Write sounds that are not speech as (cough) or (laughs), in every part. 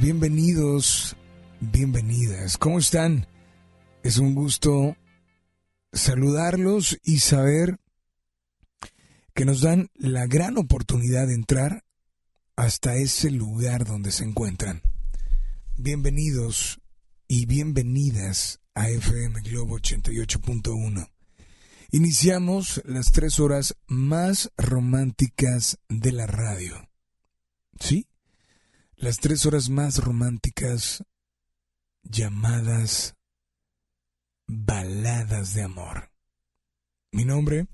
bienvenidos, bienvenidas. ¿Cómo están? Es un gusto saludarlos y saber que nos dan la gran oportunidad de entrar hasta ese lugar donde se encuentran. Bienvenidos y bienvenidas a FM Globo 88.1. Iniciamos las tres horas más románticas de la radio. ¿Sí? Las tres horas más románticas llamadas baladas de amor. Mi nombre,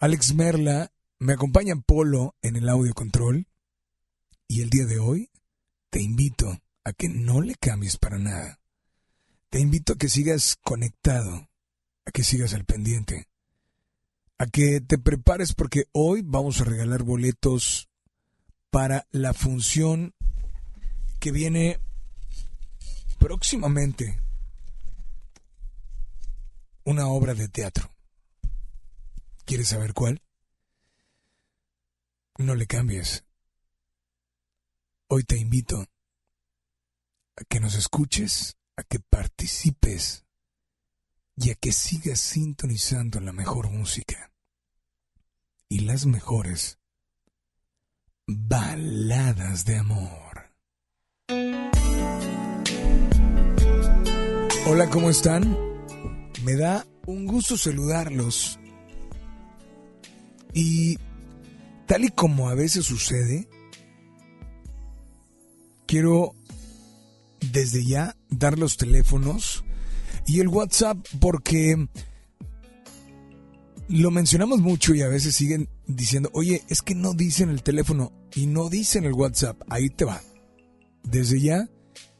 Alex Merla, me acompaña Polo en el audio control y el día de hoy te invito a que no le cambies para nada. Te invito a que sigas conectado, a que sigas al pendiente, a que te prepares porque hoy vamos a regalar boletos para la función que viene próximamente una obra de teatro. ¿Quieres saber cuál? No le cambies. Hoy te invito a que nos escuches, a que participes y a que sigas sintonizando la mejor música y las mejores baladas de amor. Hola, ¿cómo están? Me da un gusto saludarlos. Y tal y como a veces sucede, quiero desde ya dar los teléfonos y el WhatsApp porque lo mencionamos mucho y a veces siguen diciendo, oye, es que no dicen el teléfono y no dicen el WhatsApp. Ahí te va. Desde ya,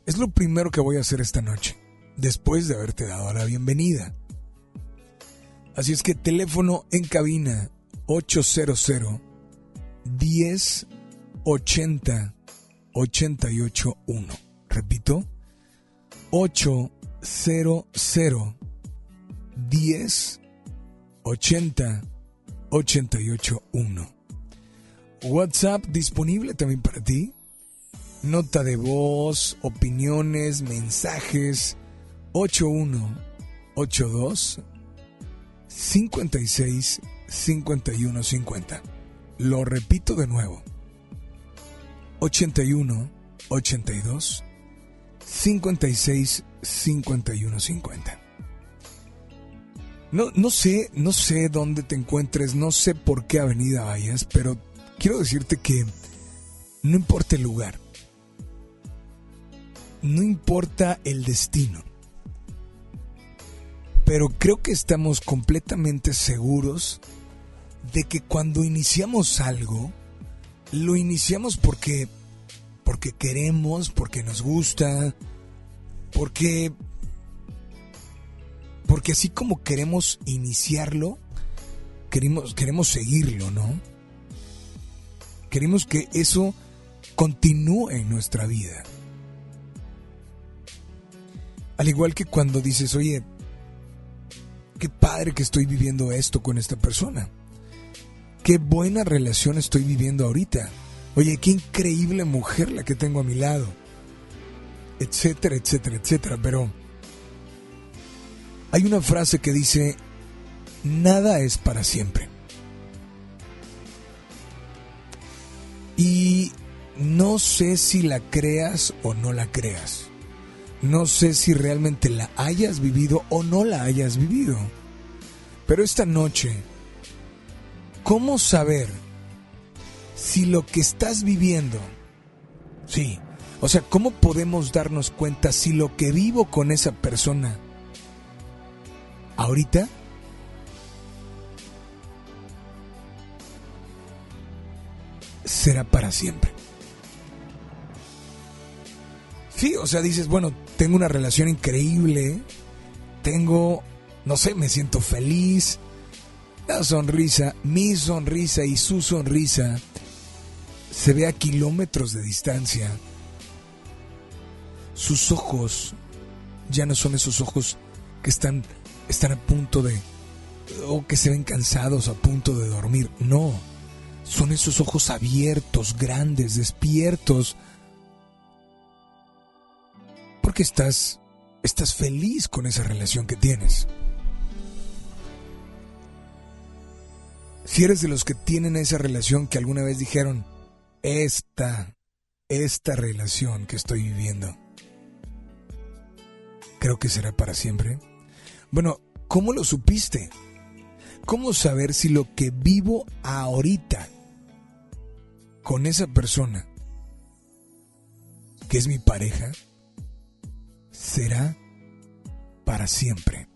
es lo primero que voy a hacer esta noche, después de haberte dado la bienvenida. Así es que teléfono en cabina 800 10 80 881. Repito, 800 10 80 881. WhatsApp disponible también para ti nota de voz, opiniones, mensajes 8182 56 51 50. Lo repito de nuevo. 81 82 56 51 50. No, no sé, no sé dónde te encuentres, no sé por qué avenida vayas, pero quiero decirte que no importa el lugar, no importa el destino. Pero creo que estamos completamente seguros de que cuando iniciamos algo, lo iniciamos porque porque queremos, porque nos gusta, porque porque así como queremos iniciarlo, queremos queremos seguirlo, ¿no? Queremos que eso continúe en nuestra vida. Al igual que cuando dices, oye, qué padre que estoy viviendo esto con esta persona. Qué buena relación estoy viviendo ahorita. Oye, qué increíble mujer la que tengo a mi lado. Etcétera, etcétera, etcétera. Pero hay una frase que dice, nada es para siempre. Y no sé si la creas o no la creas. No sé si realmente la hayas vivido o no la hayas vivido. Pero esta noche, ¿cómo saber si lo que estás viviendo, sí, o sea, ¿cómo podemos darnos cuenta si lo que vivo con esa persona ahorita será para siempre? Sí, o sea, dices, bueno, tengo una relación increíble, tengo, no sé, me siento feliz, la sonrisa, mi sonrisa y su sonrisa se ve a kilómetros de distancia. Sus ojos ya no son esos ojos que están, están a punto de, o que se ven cansados, a punto de dormir. No, son esos ojos abiertos, grandes, despiertos, porque estás, estás feliz con esa relación que tienes. Si eres de los que tienen esa relación que alguna vez dijeron, esta, esta relación que estoy viviendo, creo que será para siempre. Bueno, ¿cómo lo supiste? ¿Cómo saber si lo que vivo ahorita con esa persona, que es mi pareja, será para siempre?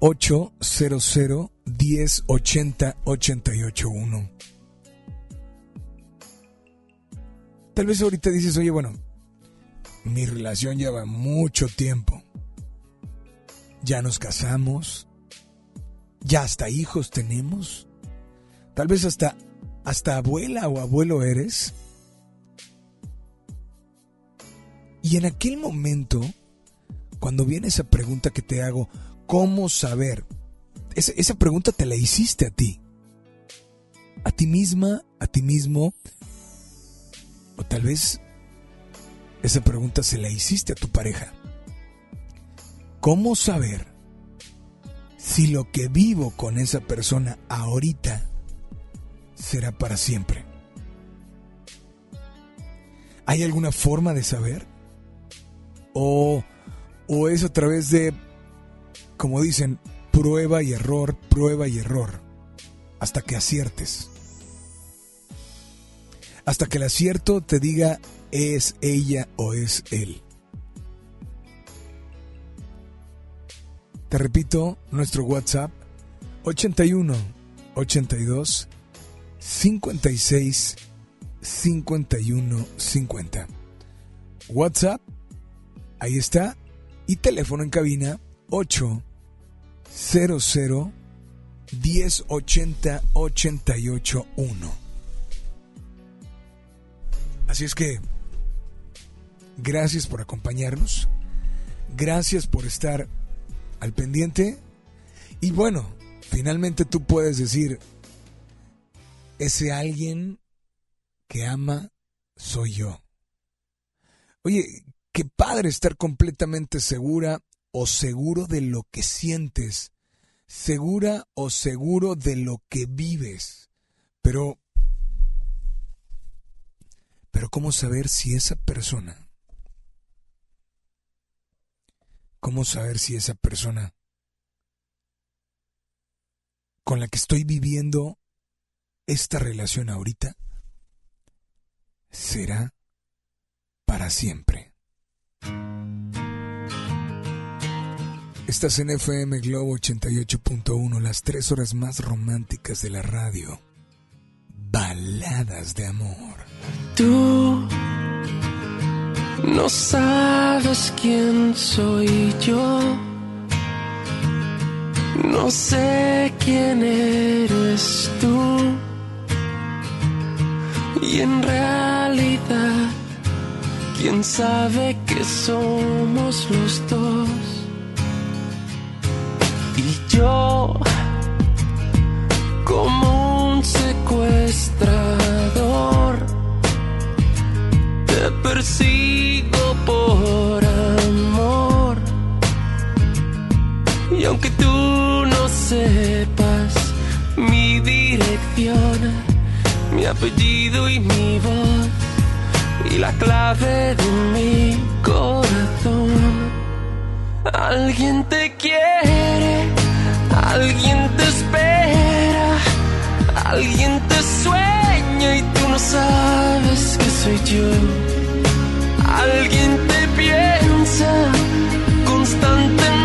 800 1080 881 Tal vez ahorita dices, oye, bueno, mi relación lleva mucho tiempo. Ya nos casamos. Ya hasta hijos tenemos. Tal vez hasta, hasta abuela o abuelo eres. Y en aquel momento, cuando viene esa pregunta que te hago, ¿cómo saber? Esa, pregunta te la hiciste a ti. A ti misma, a ti mismo. O tal vez esa pregunta se la hiciste a tu pareja. ¿Cómo saber si lo que vivo con esa persona ahorita será para siempre? ¿Hay alguna forma de saber? ¿O, o es a través de, como dicen, prueba y error, prueba y error, hasta que aciertes? Hasta que el acierto te diga es ella o es él. Te repito, nuestro WhatsApp 81 82 56 51 50. WhatsApp, ahí está, y teléfono en cabina 800 1080 881. Así es que Gracias por acompañarnos. Gracias por estar al pendiente. Y bueno, finalmente tú puedes decir, ese alguien que ama soy yo. Oye, qué padre estar completamente segura o seguro de lo que sientes, segura o seguro de lo que vives. Pero, pero ¿cómo saber si esa persona ¿Cómo saber si esa persona con la que estoy viviendo esta relación ahorita será para siempre? Estás en FM Globo 88.1, las tres horas más románticas de la radio. Baladas de amor. Tú no sabes quién soy yo. No sé quién eres tú. Y en realidad, quién sabe que somos los dos. Y yo, como un secuestrador, te persigo por amor. Y aunque tú no sepas mi dirección, mi apellido y mi voz, y la clave de mi corazón, alguien te quiere, alguien te espera, alguien te sueña y tú no sabes que soy yo Alguien te piensa constantemente.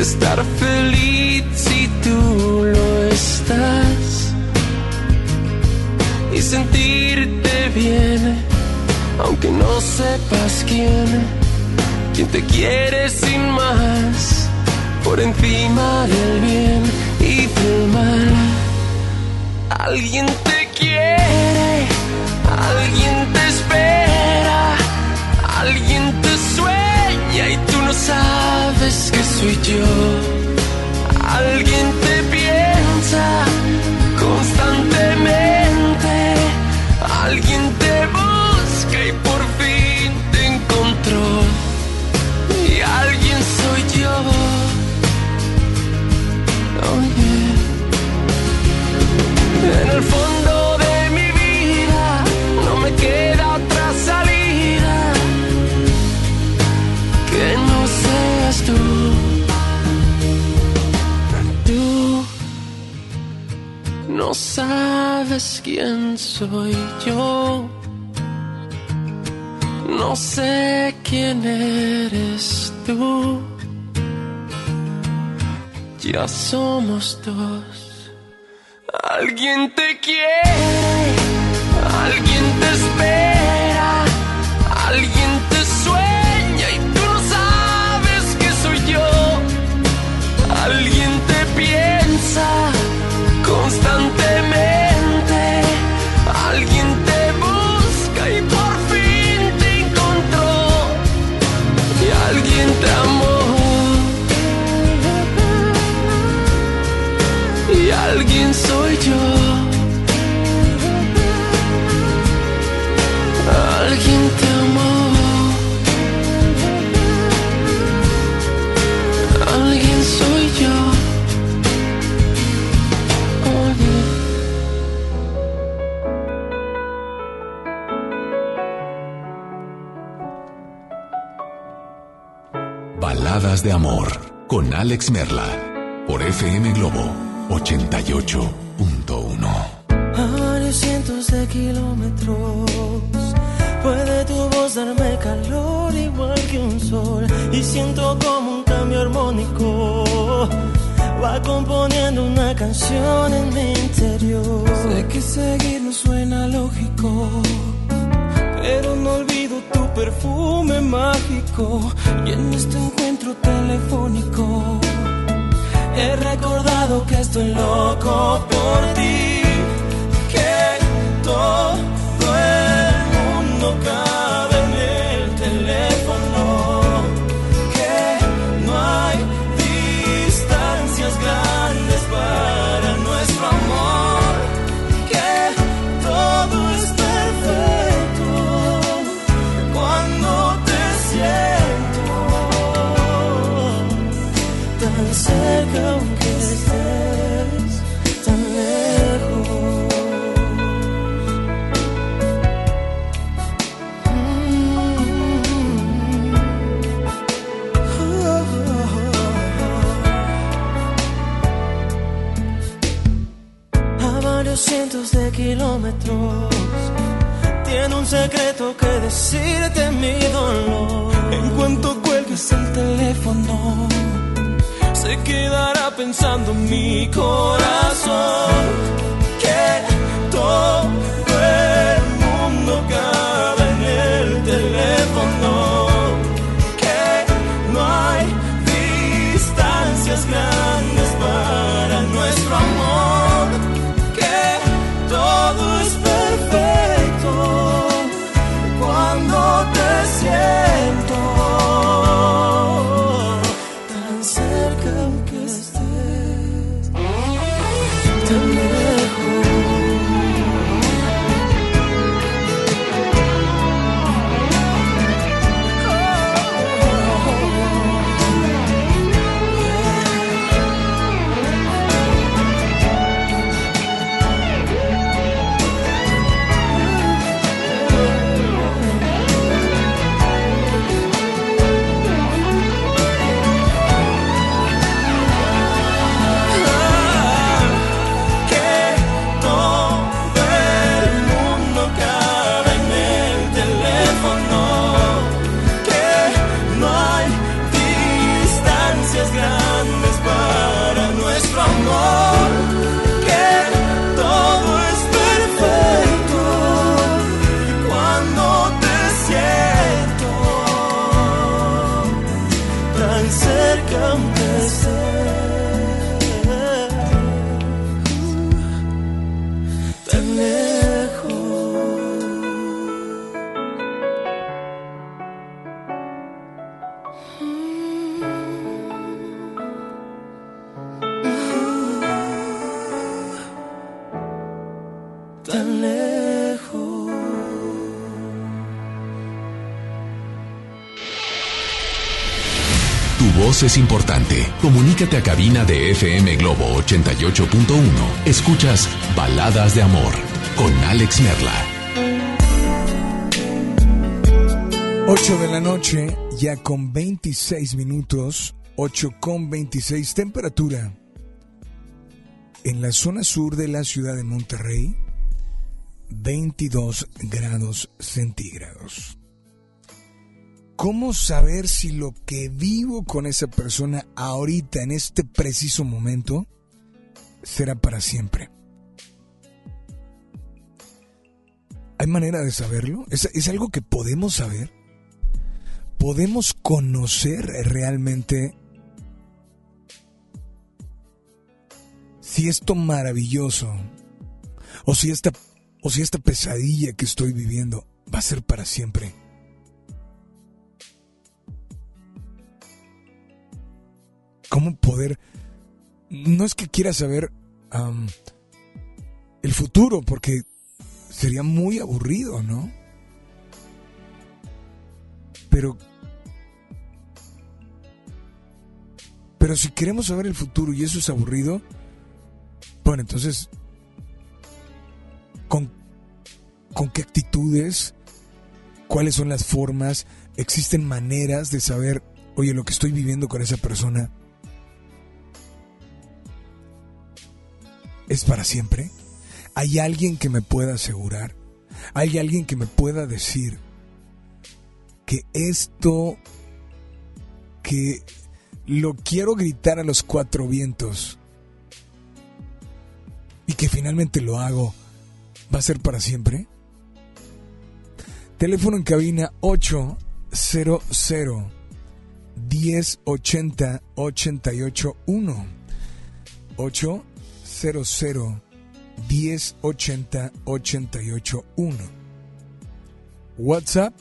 Estar feliz si tú lo estás y sentirte bien, aunque no sepas quién quien te quiere sin más, por encima del bien y del mal. Alguien te quiere, alguien te espera, alguien te sabes que soy yo. Alguien te piensa constantemente, alguien te busca y por fin te encontró. Y alguien soy yo. Oh, yeah. En el fondo no sabes quién soy yo. No sé quién eres tú. Ya somos dos. Alguien te quiere, De amor con Alex Merla por FM Globo 88.1. A cientos de kilómetros puede tu voz darme calor igual que un sol y siento como un cambio armónico va componiendo una canción en mi interior. Sé que seguir no suena lógico, pero no olvido tu perfume mágico y en este encuentro telefónico. He recordado que estoy loco por ti, que todo el mundo cabe kilómetros tiene un secreto que decirte mi dolor. En cuanto cuelgues el teléfono, se quedará pensando mi corazón que todo Tu voz es importante. Comunícate a cabina de FM Globo 88.1. Escuchas Baladas de Amor con Alex Merla. 8 de la noche, ya con 26 minutos, 8 con 26 temperatura. En la zona sur de la ciudad de Monterrey, 22 grados centígrados. ¿Cómo saber si lo que vivo con esa persona ahorita, en este preciso momento, será para siempre? ¿Hay manera de saberlo? ¿Es, algo que podemos saber? ¿Podemos conocer realmente si esto maravilloso o si esta o si esta pesadilla que estoy viviendo va a ser para siempre. ¿Cómo poder? No es que quiera saber el futuro, porque sería muy aburrido, ¿no? Pero... Pero si queremos saber el futuro y eso es aburrido, bueno, entonces, ¿con, con qué actitudes? ¿Cuáles son las formas? ¿Existen maneras de saber, oye, lo que estoy viviendo con esa persona es para siempre? ¿Hay alguien que me pueda asegurar? ¿Hay alguien que me pueda decir que esto, que lo quiero gritar a los cuatro vientos y que finalmente lo hago, va a ser para siempre? Teléfono en cabina 800 1080 881 800 1080 881 WhatsApp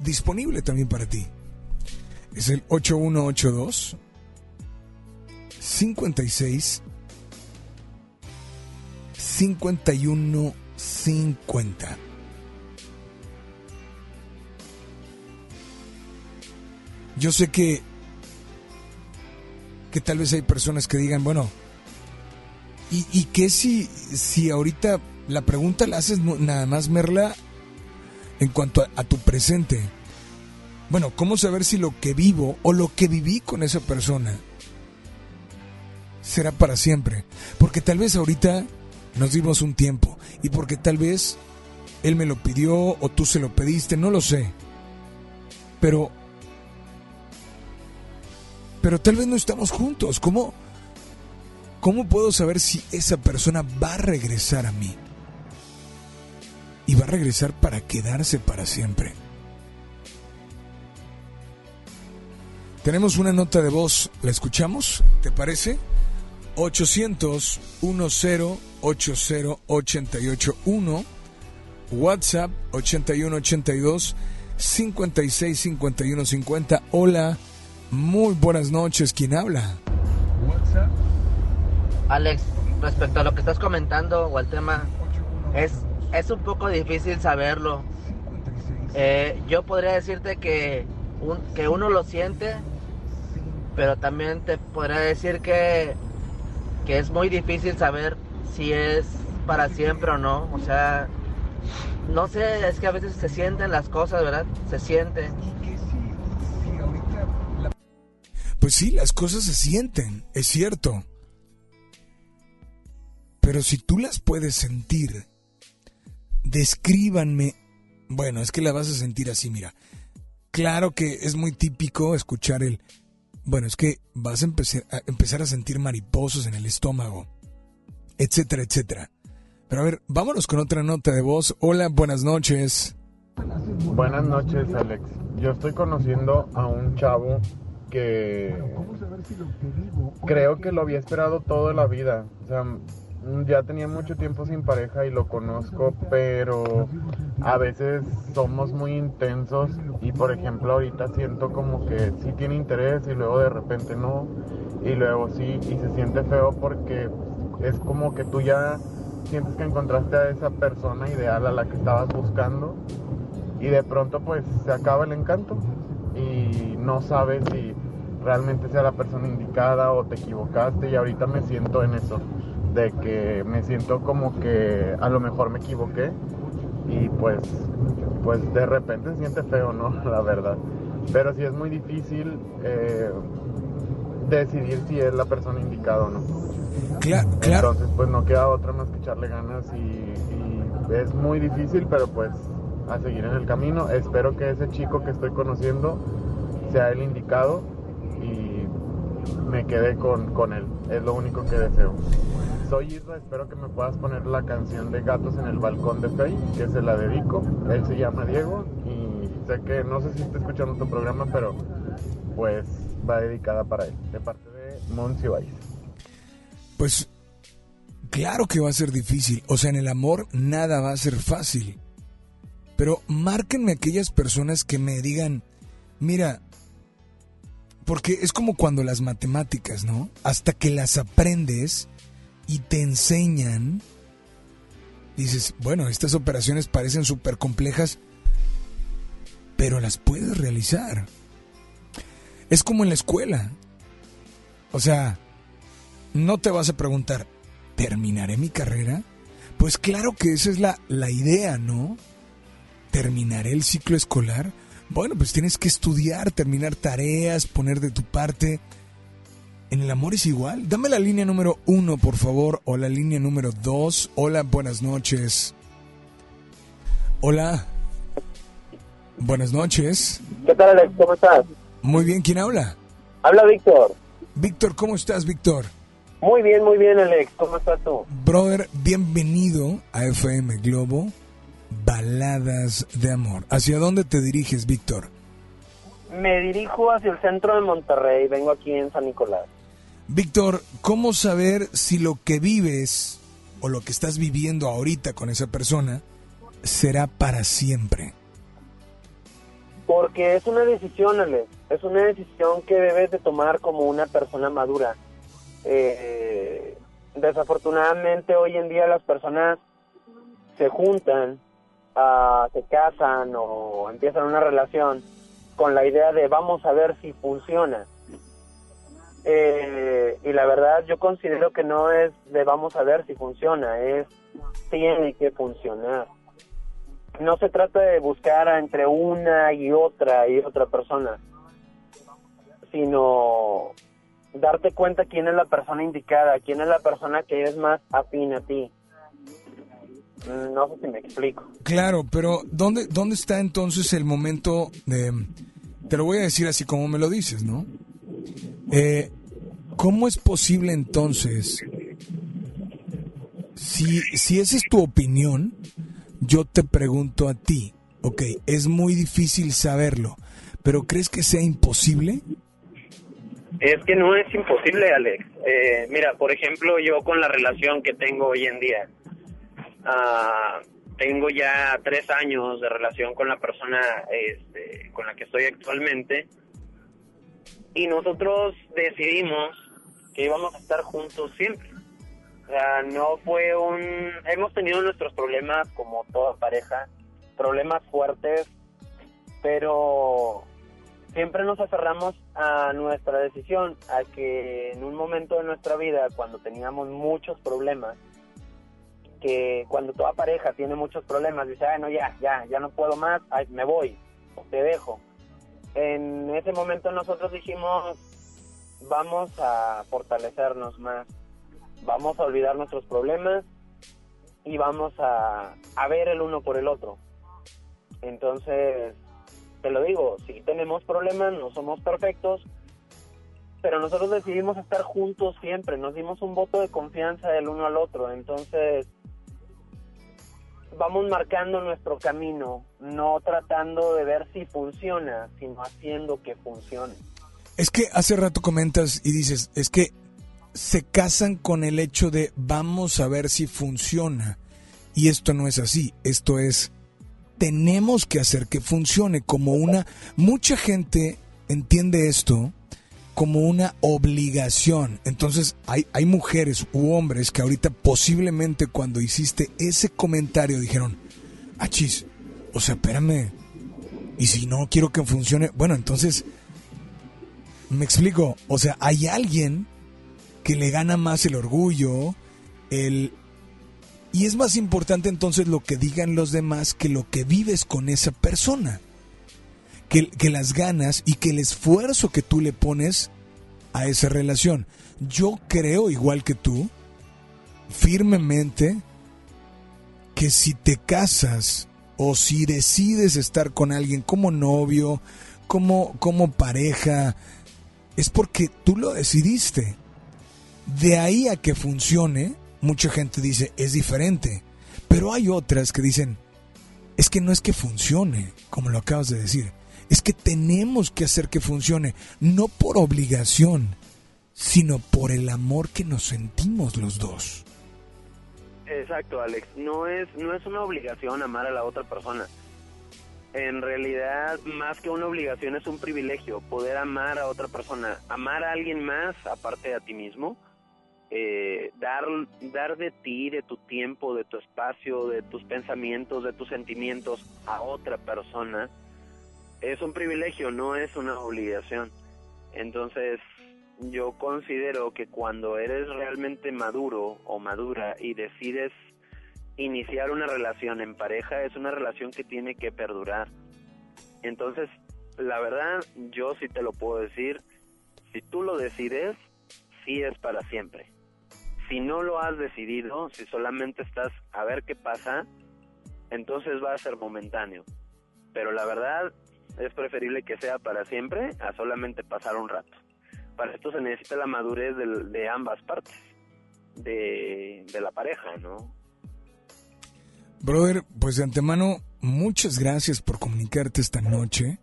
disponible también para ti. Es el 8182 56 5150. Yo sé que que tal vez hay personas que digan, bueno, ¿y, qué si, si ahorita la pregunta la haces nada más, Merla, en cuanto a, tu presente. Bueno, ¿cómo saber si lo que vivo o lo que viví con esa persona será para siempre? Porque tal vez ahorita nos dimos un tiempo y porque tal vez él me lo pidió o tú se lo pediste, no lo sé. Pero pero tal vez no estamos juntos. ¿Cómo cómo puedo saber si esa persona va a regresar a mí? y va a regresar para quedarse para siempre. Tenemos una nota de voz, ¿la escuchamos? ¿Te parece? 800 10 80 881 WhatsApp 8182 56 51 50. Hola, muy buenas noches. ¿Quién habla? WhatsApp. Alex, respecto a lo que estás comentando o al tema, es es un poco difícil saberlo. Eh, yo podría decirte que, que uno lo siente, pero también te podría decir que, que es muy difícil saber si es para siempre o no. O sea, no sé, es que a veces se sienten las cosas, ¿verdad? Se siente. Pues sí, las cosas se sienten, es cierto. Pero si tú las puedes sentir, descríbanme. Bueno, es que la vas a sentir así, mira. Claro que es muy típico escuchar el... Bueno, es que vas a empezar, a empezar a sentir mariposas en el estómago, etcétera, etcétera. Pero a ver, vámonos con otra nota de voz. Hola, buenas noches. Buenas noches, Alex. Yo estoy conociendo a un chavo que creo que lo había esperado toda la vida. O sea, ya tenía mucho tiempo sin pareja y lo conozco, pero a veces somos muy intensos y por ejemplo ahorita siento como que sí tiene interés y luego de repente no y luego sí y se siente feo porque es como que tú ya sientes que encontraste a esa persona ideal a la que estabas buscando y de pronto pues se acaba el encanto y no sabes si realmente sea la persona indicada o te equivocaste y ahorita me siento en eso, de que me siento como que a lo mejor me equivoqué y pues pues de repente se siente feo, ¿no? (laughs) La verdad. Pero sí es muy difícil eh, decidir si es la persona indicada o no. Claro, Entonces pues no queda otra más que echarle ganas y, y es muy difícil, pero pues a seguir en el camino. Espero que ese chico que estoy conociendo sea el indicado y me quede con, con él. Es lo único que deseo. Soy Isra, espero que me puedas poner la canción de Gatos en el Balcón de Fey, que se la dedico. Él se llama Diego y sé que no sé si está escuchando tu programa, pero pues va dedicada para él, de parte de Monsi Valles. Pues claro que va a ser difícil. O sea, en el amor nada va a ser fácil. Pero márquenme aquellas personas que me digan, mira, porque es como cuando las matemáticas, ¿no? Hasta que las aprendes y te enseñan, dices, bueno, estas operaciones parecen súper complejas, pero las puedes realizar. Es como en la escuela. O sea, no te vas a preguntar, ¿terminaré mi carrera? Pues claro que esa es la, la idea, ¿no? ¿Terminaré el ciclo escolar? Bueno, pues tienes que estudiar, terminar tareas, poner de tu parte. En el amor es igual. Dame la línea número uno, por favor, o la línea número dos. Hola, buenas noches. Hola. Buenas noches. ¿Qué tal, Alex? ¿Cómo estás? Muy bien, ¿quién habla? Habla Víctor. Víctor, ¿cómo estás, Víctor? Muy bien, muy bien, Alex. ¿Cómo estás tú? Brother, bienvenido a FM Globo Baladas de Amor. ¿Hacia dónde te diriges, Víctor? Me dirijo hacia el centro de Monterrey. Vengo aquí en San Nicolás. Víctor, ¿cómo saber si lo que vives o lo que estás viviendo ahorita con esa persona será para siempre? Porque es una decisión, Alex. Es una decisión que debes de tomar como una persona madura. Eh, desafortunadamente hoy en día las personas se juntan, ah, se casan o empiezan una relación con la idea de vamos a ver si funciona. Eh, y la verdad yo considero que no es de vamos a ver si funciona, es tiene que funcionar. No se trata de buscar entre una y otra y otra persona, sino darte cuenta quién es la persona indicada, quién es la persona que es más afín a ti. No sé si me explico. Claro, pero ¿dónde, ¿dónde está entonces el momento de... Te lo voy a decir así como me lo dices, ¿no? Eh, ¿Cómo es posible entonces, si, si esa es tu opinión, yo te pregunto a ti, ok, es muy difícil saberlo, pero ¿crees que sea imposible? Es que no es imposible, Alex. Eh, mira, por ejemplo, yo con la relación que tengo hoy en día, ah, tengo ya tres años de relación con la persona este, con la que estoy actualmente y nosotros decidimos que íbamos a estar juntos siempre. O sea, no fue un... Hemos tenido nuestros problemas como toda pareja, problemas fuertes, pero siempre nos aferramos a nuestra decisión, a que en un momento de nuestra vida, cuando teníamos muchos problemas, que cuando toda pareja tiene muchos problemas, dice, ay, no, ya, ya, ya no puedo más, ay, me voy, te dejo. En ese momento nosotros dijimos, vamos a fortalecernos más, vamos a olvidar nuestros problemas y vamos a, a ver el uno por el otro. Entonces, te lo digo, sí tenemos problemas, no somos perfectos, pero nosotros decidimos estar juntos siempre, nos dimos un voto de confianza del uno al otro, entonces vamos marcando nuestro camino, no tratando de ver si funciona, sino haciendo que funcione. Es que hace rato comentas y dices, es que se casan con el hecho de vamos a ver si funciona. Y esto no es así, esto es tenemos que hacer que funcione como una mucha gente entiende esto como una obligación. Entonces hay, hay mujeres u hombres que ahorita posiblemente cuando hiciste ese comentario dijeron, achis, o sea, espérame, y si no quiero que funcione, bueno, entonces, me explico, o sea, hay alguien que le gana más el orgullo, el... Y es más importante entonces lo que digan los demás que lo que vives con esa persona que, las ganas y que el esfuerzo que tú le pones a esa relación. Yo creo, igual que tú, firmemente, que si te casas o si decides estar con alguien como novio, como, como pareja, es porque tú lo decidiste. De ahí a que funcione, mucha gente dice, es diferente. Pero hay otras que dicen, es que no es que funcione, como lo acabas de decir es que tenemos que hacer que funcione, no por obligación, sino por el amor que nos sentimos los dos. Exacto, Alex. No es, no es una obligación amar a la otra persona. En realidad, más que una obligación, es un privilegio poder amar a otra persona. Amar a alguien más, aparte de a ti mismo. Eh, dar, dar de ti, de tu tiempo, de tu espacio, de tus pensamientos, de tus sentimientos a otra persona es un privilegio, no es una obligación. Entonces, yo considero que cuando eres realmente maduro o madura y decides iniciar una relación en pareja, es una relación que tiene que perdurar. Entonces, la verdad, yo sí te lo puedo decir, si tú lo decides, sí es para siempre. Si no lo has decidido, si solamente estás a ver qué pasa, entonces va a ser momentáneo. Pero la verdad, es preferible que sea para siempre a solamente pasar un rato. Para esto se necesita la madurez de, ambas partes, de, de la pareja, ¿no? Brother, pues de antemano, muchas gracias por comunicarte esta noche.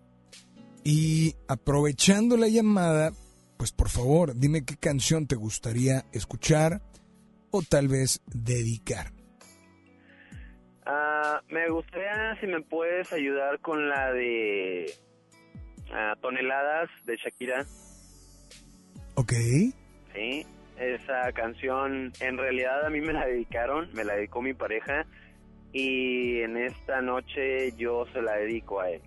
Y aprovechando la llamada, pues por favor, dime qué canción te gustaría escuchar o tal vez dedicar. Ah, me gustaría si me puedes ayudar con la de ah, Toneladas de Shakira. Ok. Sí, esa canción en realidad a mí me la dedicaron, me la dedicó mi pareja y en esta noche yo se la dedico a él.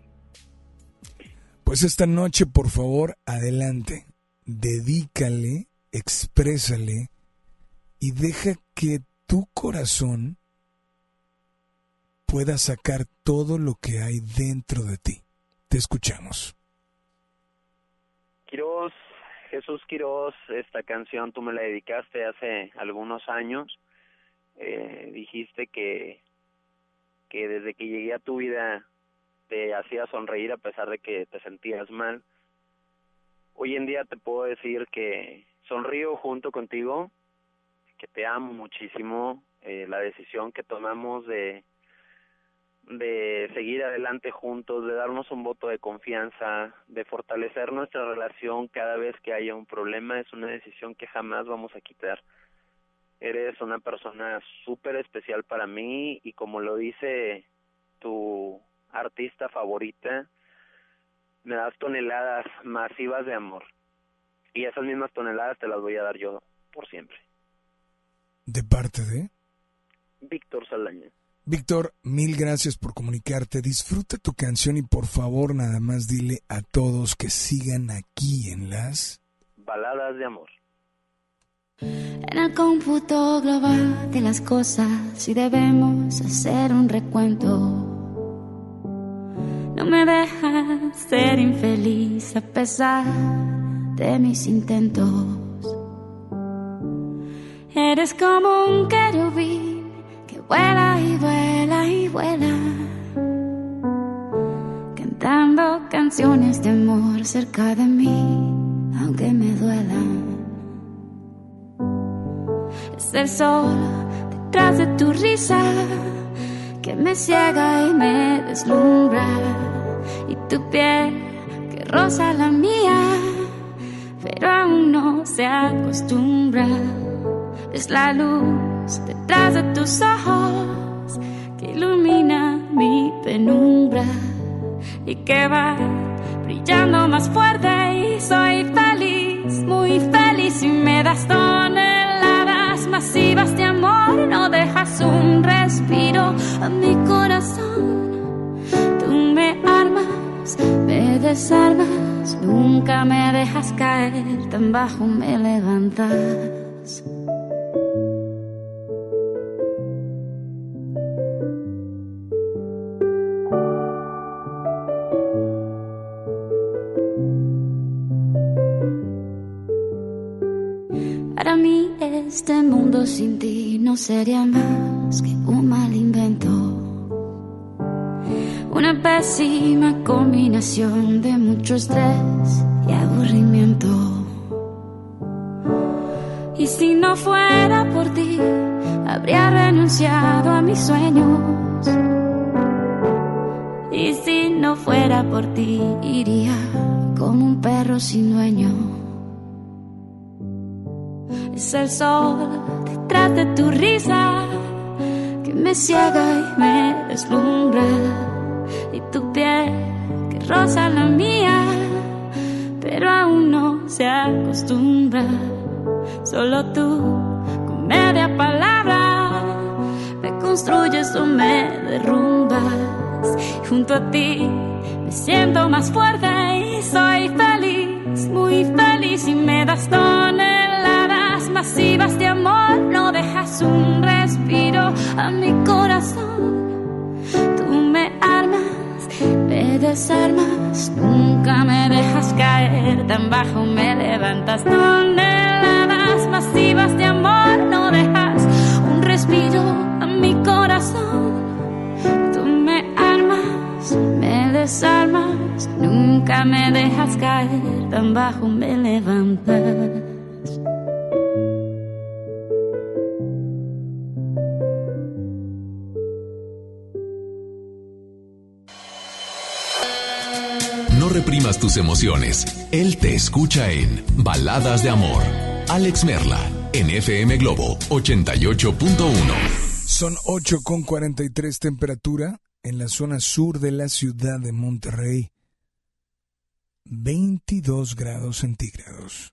Pues esta noche, por favor, adelante. Dedícale, exprésale y deja que tu corazón pueda sacar todo lo que hay dentro de ti. Te escuchamos. Quiroz, Jesús Quiroz, esta canción tú me la dedicaste hace algunos años. Eh, dijiste que, que desde que llegué a tu vida te hacía sonreír a pesar de que te sentías mal. Hoy en día te puedo decir que sonrío junto contigo, que te amo muchísimo, eh, la decisión que tomamos de de seguir adelante juntos, de darnos un voto de confianza, de fortalecer nuestra relación cada vez que haya un problema, es una decisión que jamás vamos a quitar. Eres una persona súper especial para mí y como lo dice tu artista favorita, me das toneladas masivas de amor. Y esas mismas toneladas te las voy a dar yo por siempre. ¿De parte de? Víctor Salaña. Víctor, mil gracias por comunicarte. Disfruta tu canción y por favor nada más dile a todos que sigan aquí en las baladas de amor. En el cómputo global de las cosas, si debemos hacer un recuento, no me dejas ser infeliz a pesar de mis intentos. Eres como un querubín vuela y vuela y vuela, cantando canciones de amor cerca de mí, aunque me duela. Es el sol detrás de tu risa que me ciega y me deslumbra, y tu piel que roza la mía, pero aún no se acostumbra. Es la luz detrás de tus ojos que ilumina mi penumbra y que va brillando más fuerte y soy feliz muy feliz y me das toneladas masivas de amor. No dejas un respiro a mi corazón. Tú me armas, me desarmas, nunca me dejas caer, tan bajo me levantas. Sin ti no sería más que un mal invento. Una pésima combinación de mucho estrés y aburrimiento. Y si no fuera por ti, habría renunciado a mis sueños. Y si no fuera por ti, iría como un perro sin dueño. Es el sol detrás de tu risa que me ciega y me deslumbra. Y tu piel que roza la mía, pero aún no se acostumbra. Solo tú, con media palabra, me construyes o me derrumbas. Junto a ti me siento más fuerte y soy feliz, muy feliz y me das toneladas masivas de amor. No dejas un respiro a mi corazón. Tú me armas, me desarmas, nunca me dejas caer. Tan bajo me levantas toneladas de amor. No dejas un respiro a mi corazón. Tú me armas, me desarmas, nunca me dejas caer. Tan bajo me levantas. Tus emociones. Él te escucha en Baladas de Amor. Alex Merla, en FM Globo 88.1. Son 8 con 43 temperatura en la zona sur de la ciudad de Monterrey. 22 grados centígrados.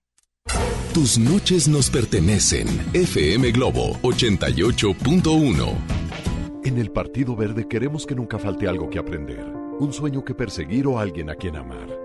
Tus noches nos pertenecen. FM Globo 88.1. En el Partido Verde queremos que nunca falte algo que aprender, un sueño que perseguir o alguien a quien amar.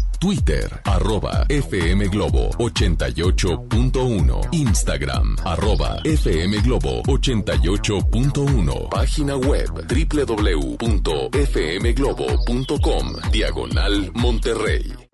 Twitter, arroba FM Globo 88.1. Instagram, arroba FM Globo 88.1. Página web www.fmglobo.com. Diagonal Monterrey.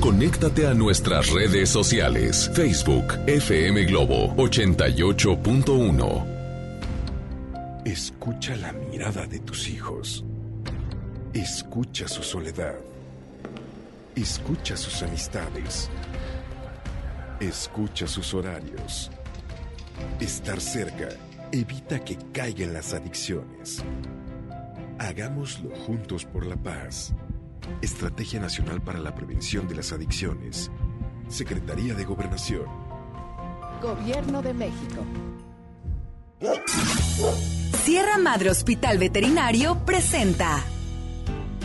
Conéctate a nuestras redes sociales. Facebook, FM Globo 88.1. Escucha la mirada de tus hijos. Escucha su soledad. Escucha sus amistades. Escucha sus horarios. Estar cerca evita que caigan las adicciones. Hagámoslo juntos por la paz. Estrategia Nacional para la Prevención de las Adicciones. Secretaría de Gobernación. Gobierno de México. Sierra Madre Hospital Veterinario presenta.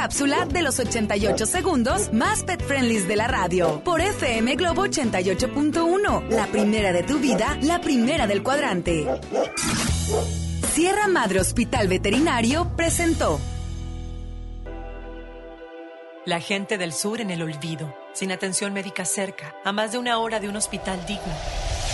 cápsula de los 88 segundos más pet friendly de la radio por FM Globo 88.1. La primera de tu vida, la primera del cuadrante. Sierra Madre Hospital Veterinario presentó. La gente del sur en el olvido, sin atención médica cerca, a más de una hora de un hospital digno.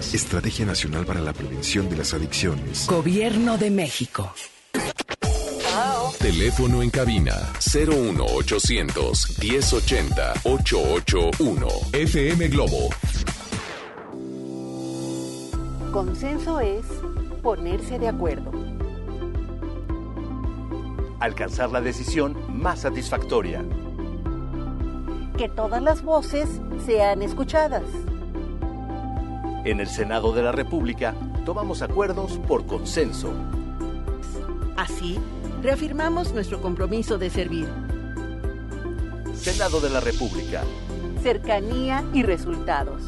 Estrategia Nacional para la Prevención de las Adicciones. Gobierno de México. Teléfono en cabina 01800 1080 881. FM Globo. Consenso es ponerse de acuerdo. Alcanzar la decisión más satisfactoria. Que todas las voces sean escuchadas. En el Senado de la República tomamos acuerdos por consenso. Así, reafirmamos nuestro compromiso de servir. Senado de la República. Cercanía y resultados.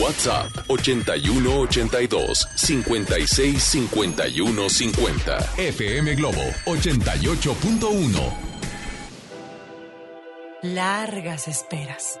WhatsApp 8182 56 51 50. FM Globo 88.1. Largas esperas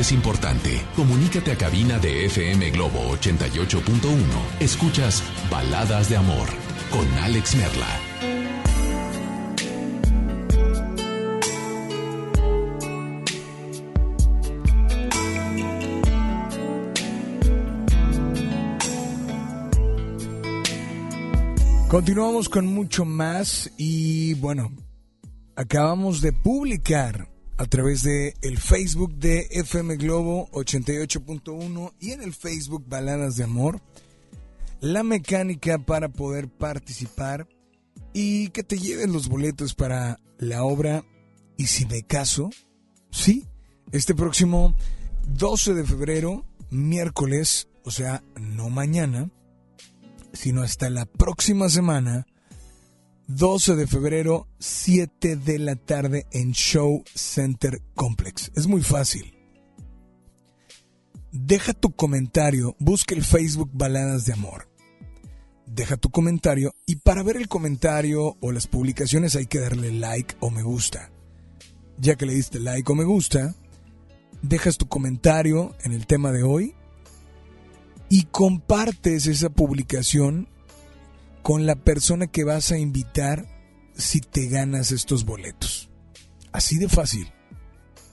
es importante. Comunícate a cabina de FM Globo 88.1. Escuchas Baladas de Amor con Alex Merla. Continuamos con mucho más y bueno, acabamos de publicar a través de el Facebook de FM Globo 88.1 y en el Facebook Baladas de Amor la mecánica para poder participar y que te lleven los boletos para la obra. Y si me caso, sí, este próximo 12 de febrero, miércoles, o sea, no mañana, sino hasta la próxima semana, 12 de febrero, 7 de la tarde en Show Center Complex. Es muy fácil. Deja tu comentario, busca el Facebook Baladas de Amor. Deja tu comentario y para ver el comentario o las publicaciones hay que darle like o me gusta. Ya que le diste like o me gusta, dejas tu comentario en el tema de hoy y compartes esa publicación con la persona que vas a invitar si te ganas estos boletos. Así de fácil.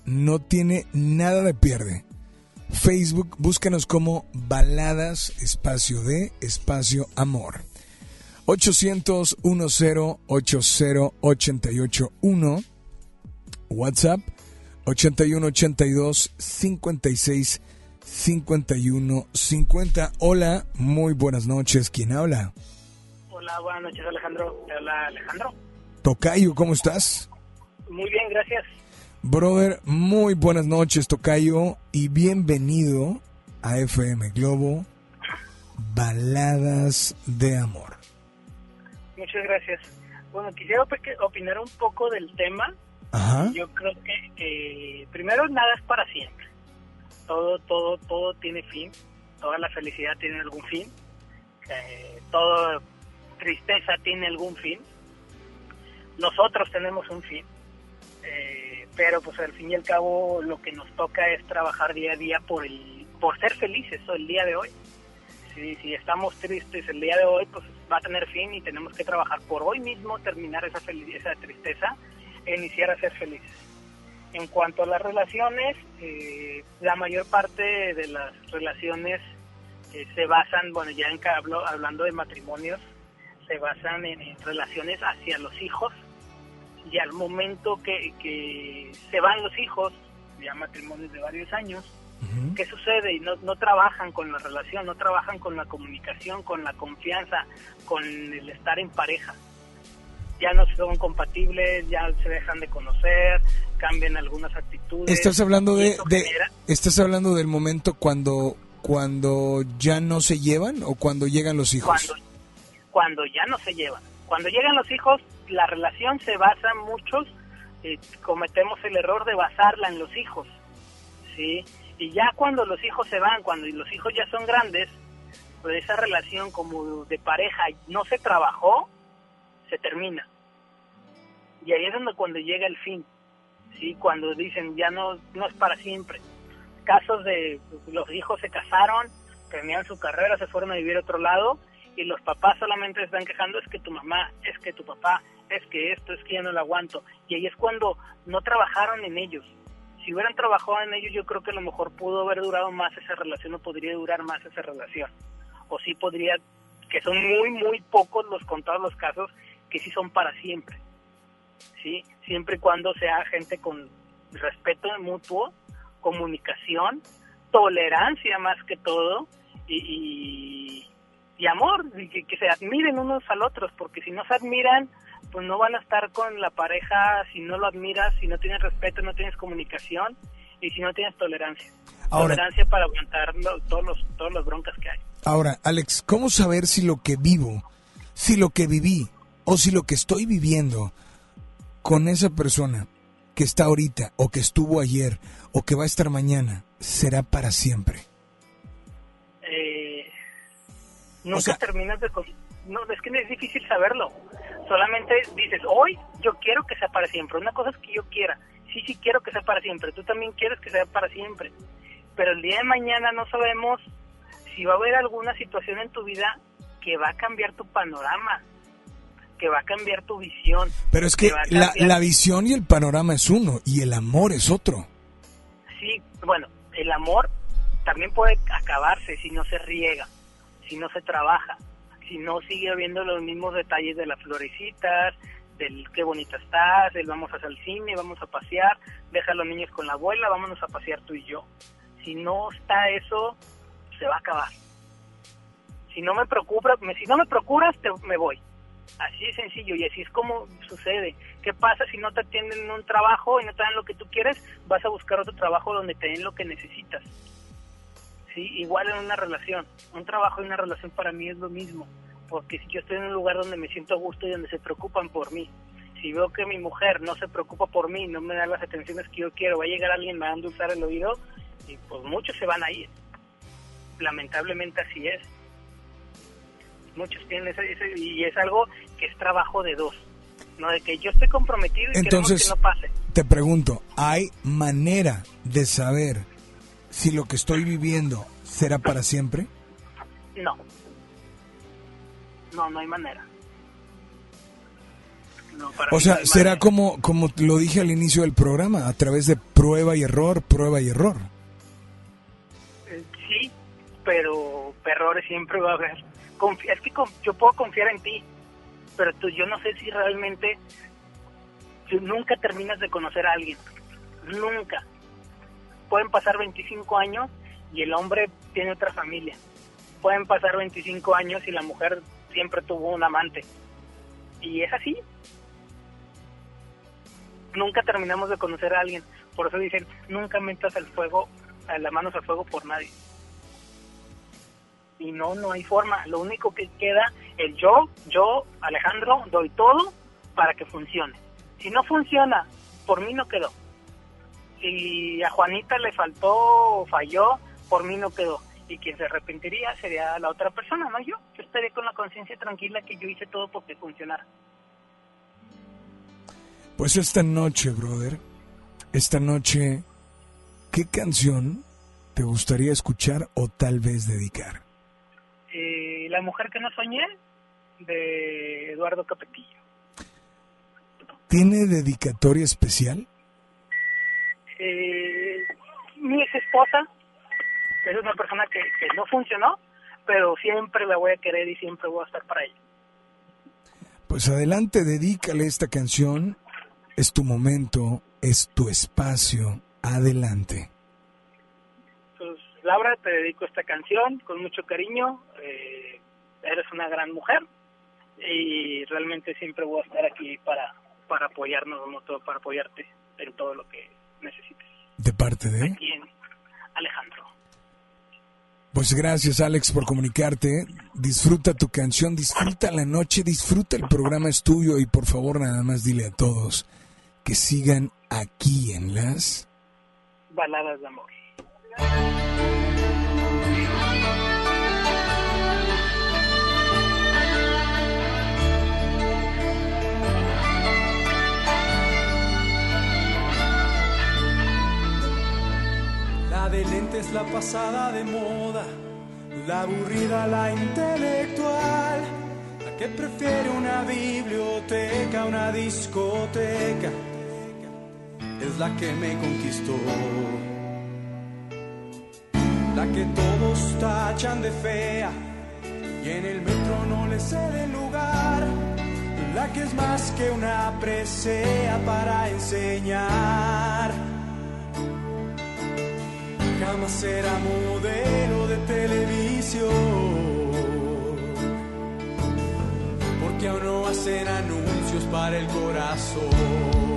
No tiene nada de pierde. Facebook, búscanos como Baladas Espacio de Espacio Amor. 800 10 80 881 WhatsApp 81 82 56 51 50. Hola, muy buenas noches. ¿Quién habla? Hola, buenas noches, Alejandro. Hola, Alejandro. Tocayo, ¿cómo estás? Muy bien, gracias. Brother, muy buenas noches, Tocayo, y bienvenido a FM Globo, Baladas de Amor. Muchas gracias. Bueno, quisiera opinar un poco del tema. Ajá. Yo creo que, que primero nada es para siempre. Todo, todo, todo tiene fin. Toda la felicidad tiene algún fin. Eh, toda tristeza tiene algún fin. Nosotros tenemos un fin. Eh, pero pues al fin y al cabo lo que nos toca es trabajar día a día por el por ser felices el día de hoy. Si, si estamos tristes el día de hoy, pues va a tener fin y tenemos que trabajar por hoy mismo, terminar esa, tristeza e iniciar a ser felices. En cuanto a las relaciones, eh, la mayor parte de las relaciones eh, se basan, bueno, ya en, hablo, hablando de matrimonios, se basan en, en, relaciones hacia los hijos y al momento que, que se van los hijos, ya matrimonios de varios años, ¿qué sucede? Y no, no trabajan con la relación, no trabajan con la comunicación, con la confianza, con el estar en pareja. Ya no son compatibles, ya se dejan de conocer, cambian algunas actitudes. Estás hablando de, eso de- genera- estás hablando del momento cuando cuando ya no se llevan o cuando llegan los hijos. cuando, cuando ya no se llevan. Cuando llegan los hijos, la relación se basa, muchos eh, cometemos el error de basarla en los hijos, ¿sí? Y ya cuando los hijos se van, cuando los hijos ya son grandes, pues esa relación como de pareja no se trabajó, se termina. Y ahí es donde cuando llega el fin, ¿sí? Cuando dicen ya no, no es para siempre. Casos de los hijos se casaron, tenían su carrera, se fueron a vivir a otro lado y los papás solamente están quejando es que tu mamá, es que tu papá, es que esto, es que ya no lo aguanto. Y ahí es cuando no trabajaron en ellos. Si hubieran trabajado en ellos, yo creo que a lo mejor pudo haber durado más esa relación o podría durar más esa relación. O sí podría, que son muy, muy pocos los contados los casos que sí son para siempre. ¿sí? Siempre y cuando sea gente con respeto mutuo, comunicación, tolerancia más que todo y, y, y amor, y que, que se admiren unos al otros, porque si no se admiran, pues no van a estar con la pareja si no lo admiras, si no tienes respeto, no tienes comunicación y si no tienes tolerancia. Ahora- tolerancia para aguantar lo- todos los, todas las broncas que hay. Ahora, Alex, ¿cómo saber si lo que vivo, si lo que viví o si lo que estoy viviendo con esa persona que está ahorita o que estuvo ayer o que va a estar mañana será para siempre? Nunca terminas de... No, es que es difícil saberlo. Solamente dices, hoy yo quiero que sea para siempre. Una cosa es que yo quiera. Sí, sí quiero que sea para siempre. Tú también quieres que sea para siempre. Pero el día de mañana no sabemos si va a haber alguna situación en tu vida que va a cambiar tu panorama, que va a cambiar tu visión. Pero es que la visión y el panorama es uno y el amor es otro. Sí, bueno, el amor también puede acabarse si no se riega, si no se trabaja, si no sigue habiendo los mismos detalles de las florecitas, del qué bonita estás, del vamos el cine, vamos a pasear, deja a los niños con la abuela, vámonos a pasear tú y yo. Si no está eso, se va a acabar. Si no me preocupa, si no me procuras, te- me voy. Así de sencillo y así es como sucede. ¿Qué pasa si no te atienden en un trabajo y no te dan lo que tú quieres? Vas a buscar otro trabajo donde te den lo que necesitas. Sí, igual en una relación. Un trabajo y una relación para mí es lo mismo. Porque si yo estoy en un lugar donde me siento a gusto y donde se preocupan por mí, si veo que mi mujer no se preocupa por mí, no me da las atenciones que yo quiero, va a llegar alguien, me va a endulzar el oído y pues muchos se van a ir. Lamentablemente así es. Muchos tienen ese- y es algo que es trabajo de dos, no de que yo estoy comprometido y Entonces- que no pase. Te pregunto, ¿hay manera de saber si lo que estoy viviendo será para siempre? No. No, no hay manera. No, para O no sea, será manera. como, como lo dije al inicio del programa, a través de prueba y error, prueba y error. Eh, Sí, pero errores siempre va a haber. Es que con- yo puedo confiar en ti, pero tú, yo no sé si realmente tú nunca terminas de conocer a alguien. Nunca. Pueden pasar 25 años y el hombre tiene otra familia. Pueden pasar 25 años y la mujer siempre tuvo un amante. Y es así. Nunca terminamos de conocer a alguien. Por eso dicen, nunca metas al fuego, a las manos al fuego por nadie. Y no, no hay forma. Lo único que queda es yo, yo, Alejandro, doy todo para que funcione. Si no funciona, por mí no quedó. Si a Juanita le faltó o falló, por mí no quedó. Y quien se arrepentiría sería la otra persona, no yo. Yo estaría con la conciencia tranquila que yo hice todo porque funcionara. Pues esta noche, brother, esta noche, ¿qué canción te gustaría escuchar o tal vez dedicar? Eh, la mujer que no soñé, de Eduardo Capetillo. ¿Tiene dedicatoria especial? Eh, mi ex esposa es una persona que, que no funcionó, pero siempre la voy a querer y siempre voy a estar para ella. Pues adelante, dedícale esta canción. Es tu momento, es tu espacio. Adelante. Pues, Laura, te dedico esta canción con mucho cariño. eh, eres una gran mujer y realmente siempre voy a estar aquí para, para apoyarnos, para apoyarte en todo lo que necesites. De parte de... Aquí en Alejandro. Pues gracias Alex por comunicarte. Disfruta tu canción, disfruta la noche, disfruta el programa es tuyo y por favor nada más dile a todos que sigan aquí en las... Baladas de amor. De lentes, la pasada de moda, la aburrida, la intelectual, la que prefiere una biblioteca, una discoteca, es la que me conquistó. La que todos tachan de fea y en el metro no le cede lugar. La que es más que una presea para enseñar jamás será modelo de televisión. Porque aún no hacen anuncios para el corazón.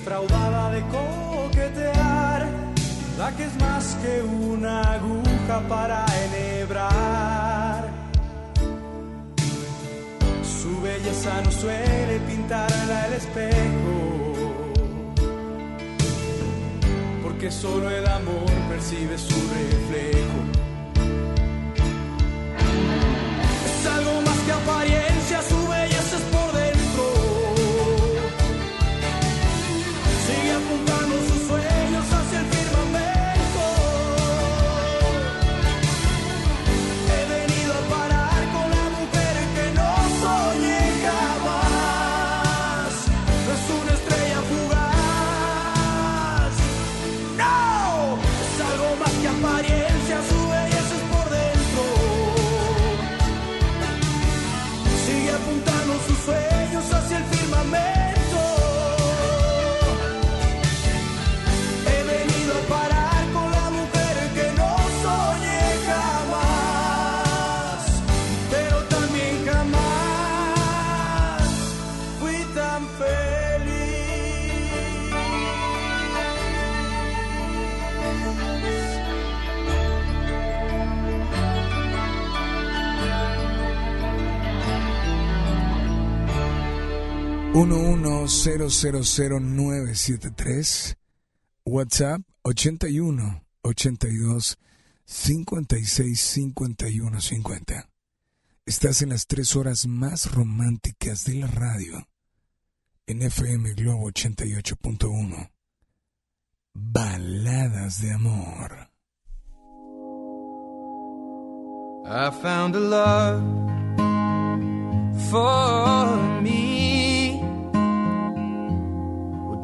Defraudada de coquetear, la que es más que una aguja para enhebrar. Su belleza no suele pintarla el espejo, porque solo el amor percibe su reflejo. Es algo más que apariencia, su 1100973 WhatsApp 81 82 56 51 50. Estás en las tres horas más románticas de la radio en FM Globo 88.1. Baladas de amor. I found a love for me.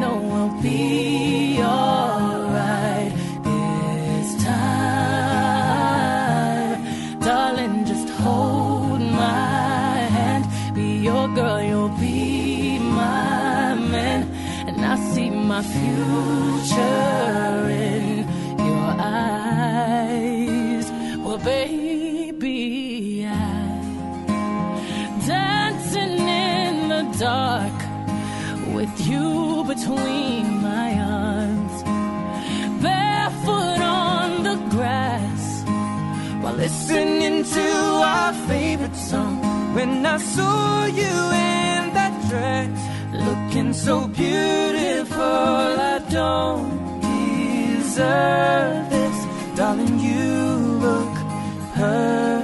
Know I'll be alright this time. Darling, just hold my hand. Be your girl, you'll be my man. And I see my future in your eyes. Well, baby, between my arms, barefoot on the grass while listening to our favorite song. When I saw you in that dress, looking so beautiful, I don't deserve this, darling. You look perfect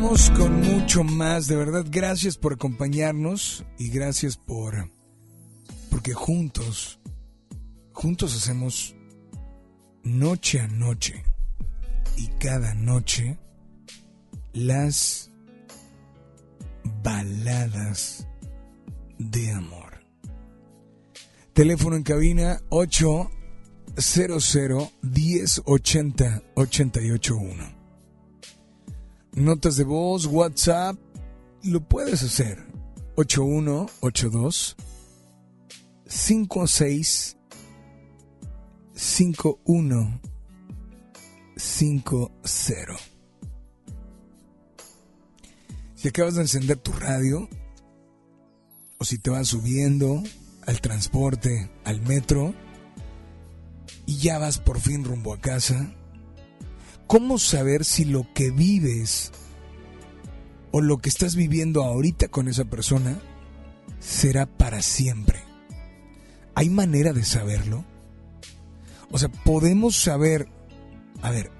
Continuamos con mucho más, de verdad, gracias por acompañarnos y gracias por porque juntos juntos hacemos noche a noche y cada noche las baladas de amor. Teléfono en cabina 800 1080 881. Notas de voz, WhatsApp, lo puedes hacer. 8182 56 51 50. Si acabas de encender tu radio, o si te vas subiendo al transporte, al metro, y ya vas por fin rumbo a casa, ¿cómo saber si lo que vives o lo que estás viviendo ahorita con esa persona será para siempre? ¿Hay manera de saberlo? O sea, podemos saber, a ver,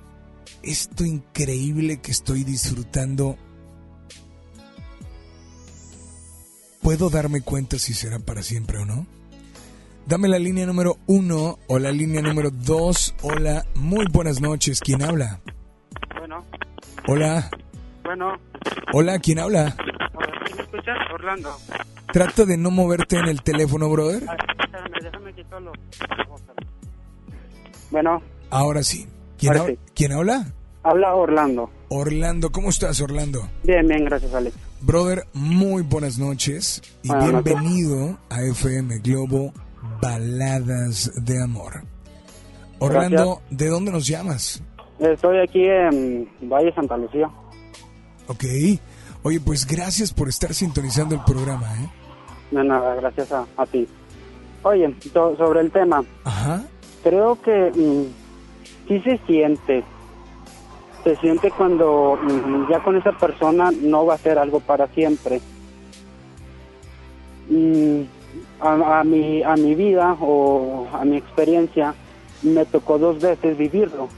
esto increíble que estoy disfrutando, ¿puedo darme cuenta si será para siempre o no? Dame la línea número uno o la línea número dos. Hola, muy buenas noches. ¿Quién habla? Bueno. Hola. Bueno. Hola, ¿quién habla? ¿Sí ¿Me escuchas? Orlando. Trata de no moverte en el teléfono, brother. Ay, espérame, déjame quitarlo. Bueno. Ahora sí. ¿Quién, Ahora hab- sí. ¿Quién habla? Habla Orlando. Orlando, ¿cómo estás, Orlando? Bien, bien, gracias, Alex. Brother, muy buenas noches y Buenas noches. bienvenido a FM Globo Baladas de Amor. Orlando, ¿de dónde nos llamas? Estoy aquí en Valle Santa Lucía. Ok. Oye, pues gracias por estar sintonizando el programa, ¿eh? De nada, gracias a, a ti. Oye, so- sobre el tema. Ajá. Creo que mm, sí se siente. Se siente cuando mm, ya con esa persona no va a ser algo para siempre. Mm, a, a mi, a mi vida o a mi experiencia me tocó dos veces vivirlo.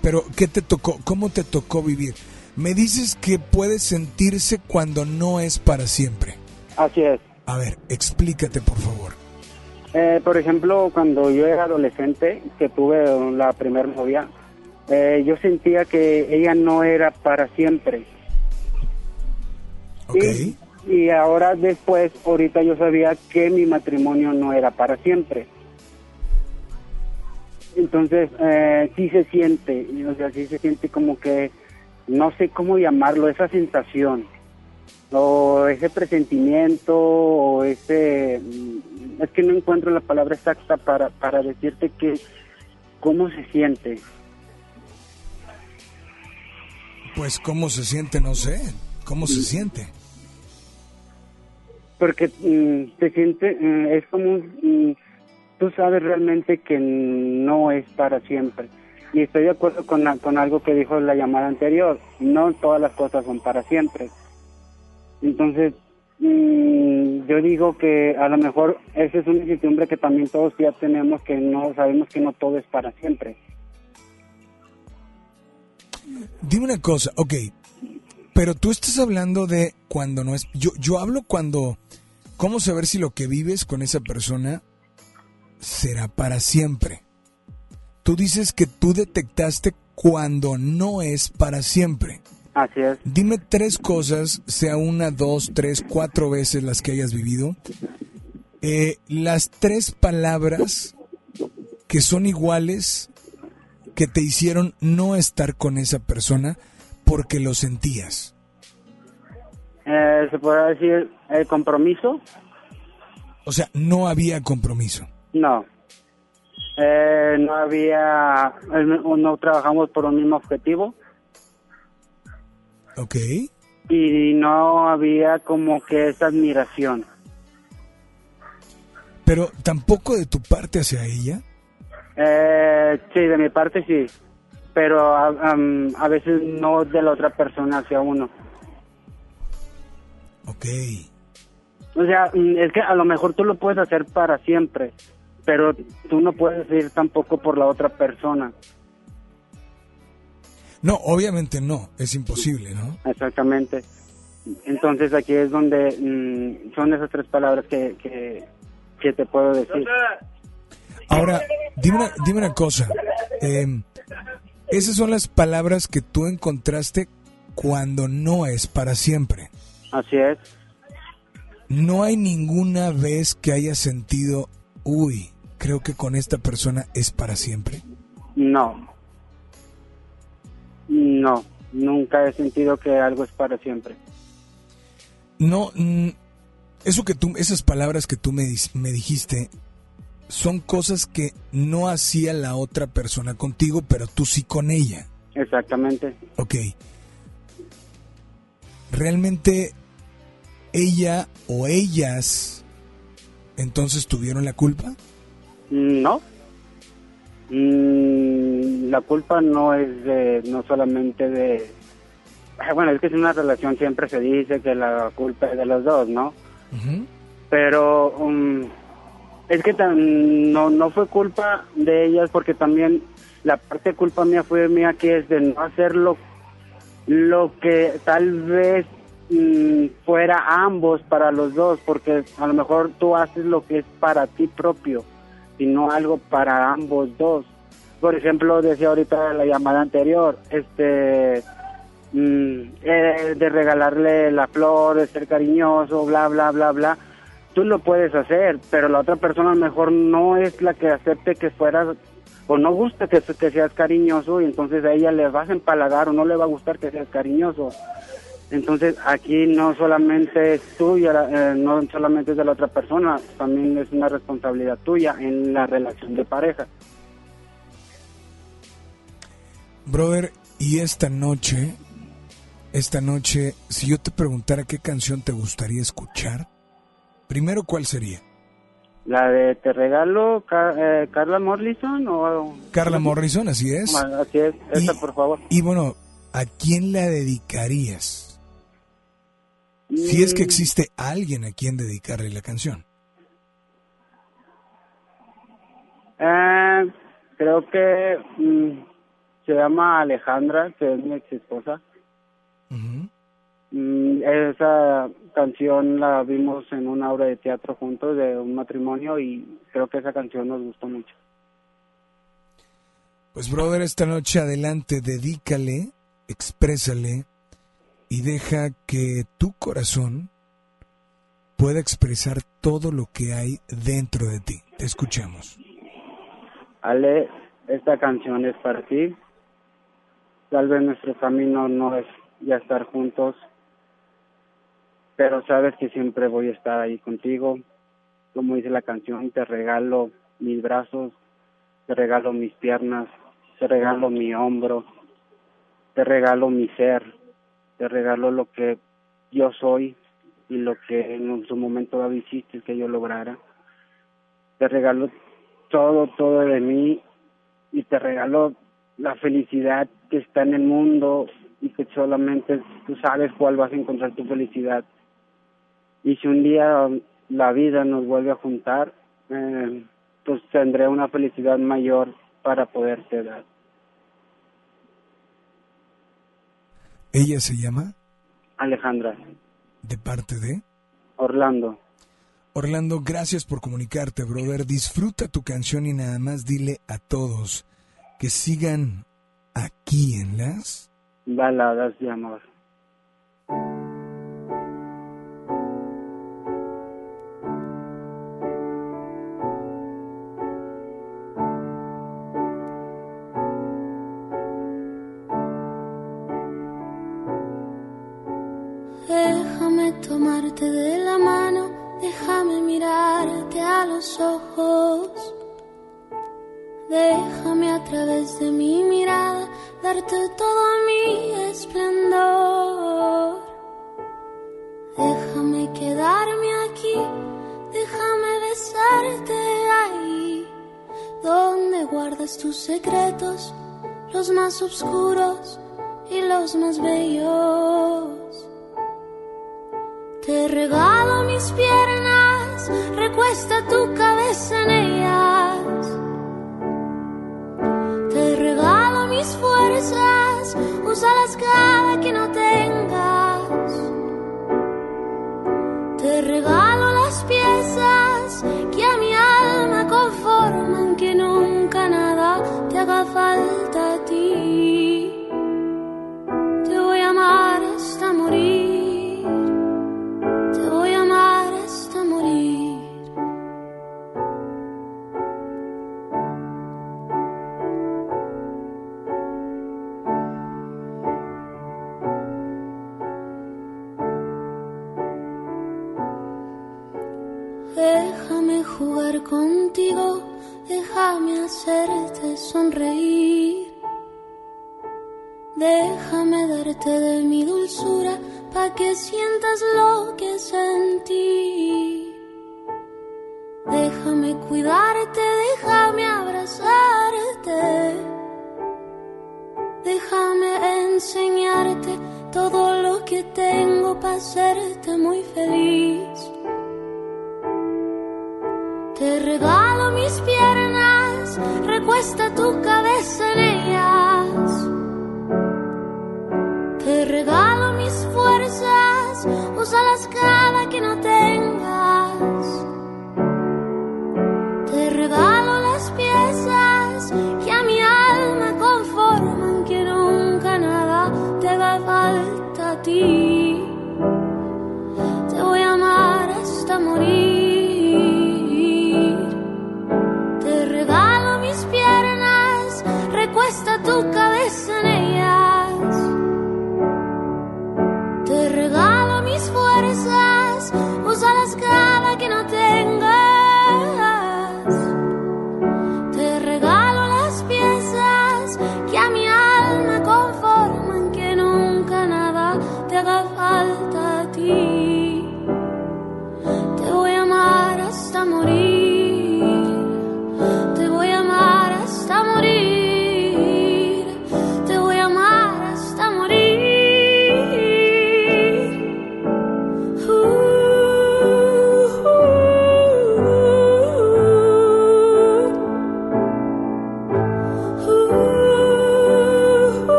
Pero, ¿qué te tocó? ¿Cómo te tocó vivir? Me dices que puede sentirse cuando no es para siempre. Así es. A ver, explícate, por favor. Eh, por ejemplo, cuando yo era adolescente, que tuve la primera novia, eh, yo sentía que ella no era para siempre. Y ahora después, ahorita yo sabía que mi matrimonio no era para siempre. Entonces, eh, sí se siente, o sea, sí se siente como que, no sé cómo llamarlo, esa sensación, o ese presentimiento, o ese, mm, es que no encuentro la palabra exacta para, para decirte que, cómo se siente. Pues, ¿cómo se siente? No sé. ¿Cómo se siente? Porque mm, se siente, mm, es como, mm, tú sabes realmente que no es para siempre. Y estoy de acuerdo con, con algo que dijo la llamada anterior, no todas las cosas son para siempre. Entonces, mm, yo digo que a lo mejor esa es una incertidumbre que también todos ya tenemos, que no sabemos que no todo es para siempre. Dime una cosa, ok, pero tú estás hablando de cuando no es... Yo, yo hablo cuando... ¿Cómo saber si lo que vives con esa persona será para siempre? Tú dices que tú detectaste cuando no es para siempre. Así es. Dime tres cosas, sea una, dos, tres, cuatro veces las que hayas vivido. Eh, las tres palabras que son iguales que te hicieron no estar con esa persona porque lo sentías. Eh, Se podrá decir el compromiso, O sea, no había compromiso. No. Eh, no había, eh, no trabajamos por un mismo objetivo Ok. y no había como que esa admiración. Pero tampoco de tu parte hacia ella. Eh, sí, de mi parte sí, pero a veces no de la otra persona hacia uno. Ok. O sea, mm, es que a lo mejor tú lo puedes hacer para siempre, pero tú no puedes ir tampoco por la otra persona. No, obviamente no, es imposible, ¿no? Exactamente. Entonces aquí es donde mm, son esas tres palabras que, que, que te puedo decir. Ahora, dime una, dime una cosa. eh, esas son las palabras que tú encontraste cuando no es para siempre. Así es. No hay ninguna vez que hayas sentido, uy, creo que con esta persona es para siempre. No. No, nunca he sentido que algo es para siempre. No, mm, eso que tú, esas palabras que tú me, me dijiste son cosas que no hacía la otra persona contigo, pero tú sí con ella. Exactamente. Ok. ¿Realmente ella o ellas entonces tuvieron la culpa? No. Mm, la culpa no es de, no solamente de... Bueno, es que es una relación, siempre se dice que la culpa es de los dos, ¿no? Pero um, es que tan- no, no fue culpa de ellas porque también la parte de culpa mía fue mía que es de no hacerlo lo que tal vez mm, fuera ambos para los dos, porque a lo mejor tú haces lo que es para ti propio y no algo para ambos dos. Por ejemplo, decía ahorita la llamada anterior, este, mm, eh, de regalarle la flor, de ser cariñoso, bla, bla, bla, bla. Tú lo puedes hacer, pero la otra persona a lo mejor no es la que acepte que fueras o no gusta que, que seas cariñoso y entonces a ella le vas a empalagar o no le va a gustar que seas cariñoso. Entonces aquí no solamente es tuya, eh, no solamente es de la otra persona, también es una responsabilidad tuya en la relación de pareja. Brother, y esta noche, esta noche, si yo te preguntara qué canción te gustaría escuchar, primero, ¿cuál sería? La de Te regalo, eh, Carla Morrison o... Carla Morrison, así es. Bueno, Así es, esa por favor. Y bueno, ¿a quién la dedicarías? Si es que Mm. existe alguien a quien dedicarle la canción. Eh, creo que mm, se llama Alejandra, que es mi ex esposa. Mm, esa canción la vimos en una obra de teatro juntos de un matrimonio y creo que esa canción nos gustó mucho. Pues brother, esta noche adelante, dedícale, exprésale y deja que tu corazón pueda expresar todo lo que hay dentro de ti. Te escuchamos. Ale, esta canción es para ti. Tal vez nuestro camino no es ya estar juntos, pero sabes que siempre voy a estar ahí contigo. Como dice la canción, te regalo mis brazos, te regalo mis piernas, te regalo mi hombro, te regalo mi ser, te regalo lo que yo soy y lo que en su momento hiciste que yo lograra. Te regalo todo, todo de mí y te regalo la felicidad que está en el mundo y que solamente tú sabes cuál vas a encontrar tu felicidad. Y si un día la vida nos vuelve a juntar, eh, pues tendré una felicidad mayor para poderte dar. Ella se llama Alejandra, de parte de Orlando. Orlando, gracias por comunicarte, brother. Disfruta tu canción y nada más dile a todos que sigan aquí en las Baladas de amor. De la mano, déjame mirarte a los ojos. Déjame a través de mi mirada darte todo mi esplendor. Déjame quedarme aquí, déjame besarte ahí, donde guardas tus secretos, los más oscuros y los más bellos. Te regalo mis piernas, recuesta tu cabeza en ellas. Te regalo mis fuerzas, úsalas cada que no tengas. Te regalo las piezas que a mi alma conforman, que nunca nada te haga falta contigo, déjame hacerte sonreír. Déjame darte de mi dulzura pa' que sientas lo que sentí. Déjame cuidarte, déjame abrazarte. Déjame enseñarte todo lo que tengo para hacerte muy feliz. Te regalo mis piernas, recuesta tu cabeza en ellas. Te regalo mis fuerzas, úsalas cada que no tengas.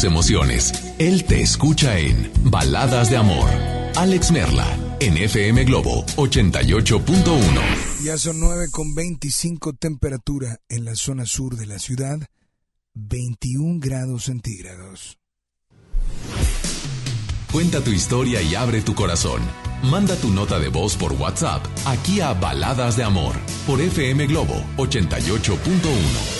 Tus emociones. Él te escucha en Baladas de Amor. Alex Merla, en FM Globo 88.1. Ya son 9 con 25 temperatura en la zona sur de la ciudad, 21 grados centígrados. Cuenta tu historia y abre tu corazón. Manda tu nota de voz por WhatsApp aquí a Baladas de Amor por FM Globo 88.1.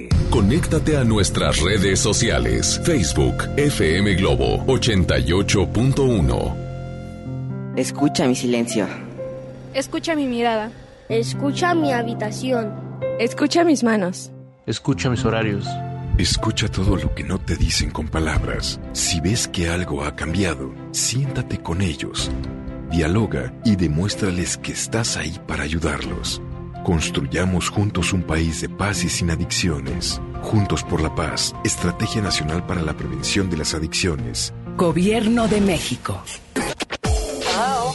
Conéctate a nuestras redes sociales. Facebook FM Globo 88.1. Escucha mi silencio. Escucha mi mirada. Escucha mi habitación. Escucha mis manos. Escucha mis horarios. Escucha todo lo que no te dicen con palabras. Si ves que algo ha cambiado, siéntate con ellos. Dialoga y demuéstrales que estás ahí para ayudarlos. Construyamos juntos un país de paz y sin adicciones. Juntos por la paz, Estrategia Nacional para la Prevención de las Adicciones. Gobierno de México.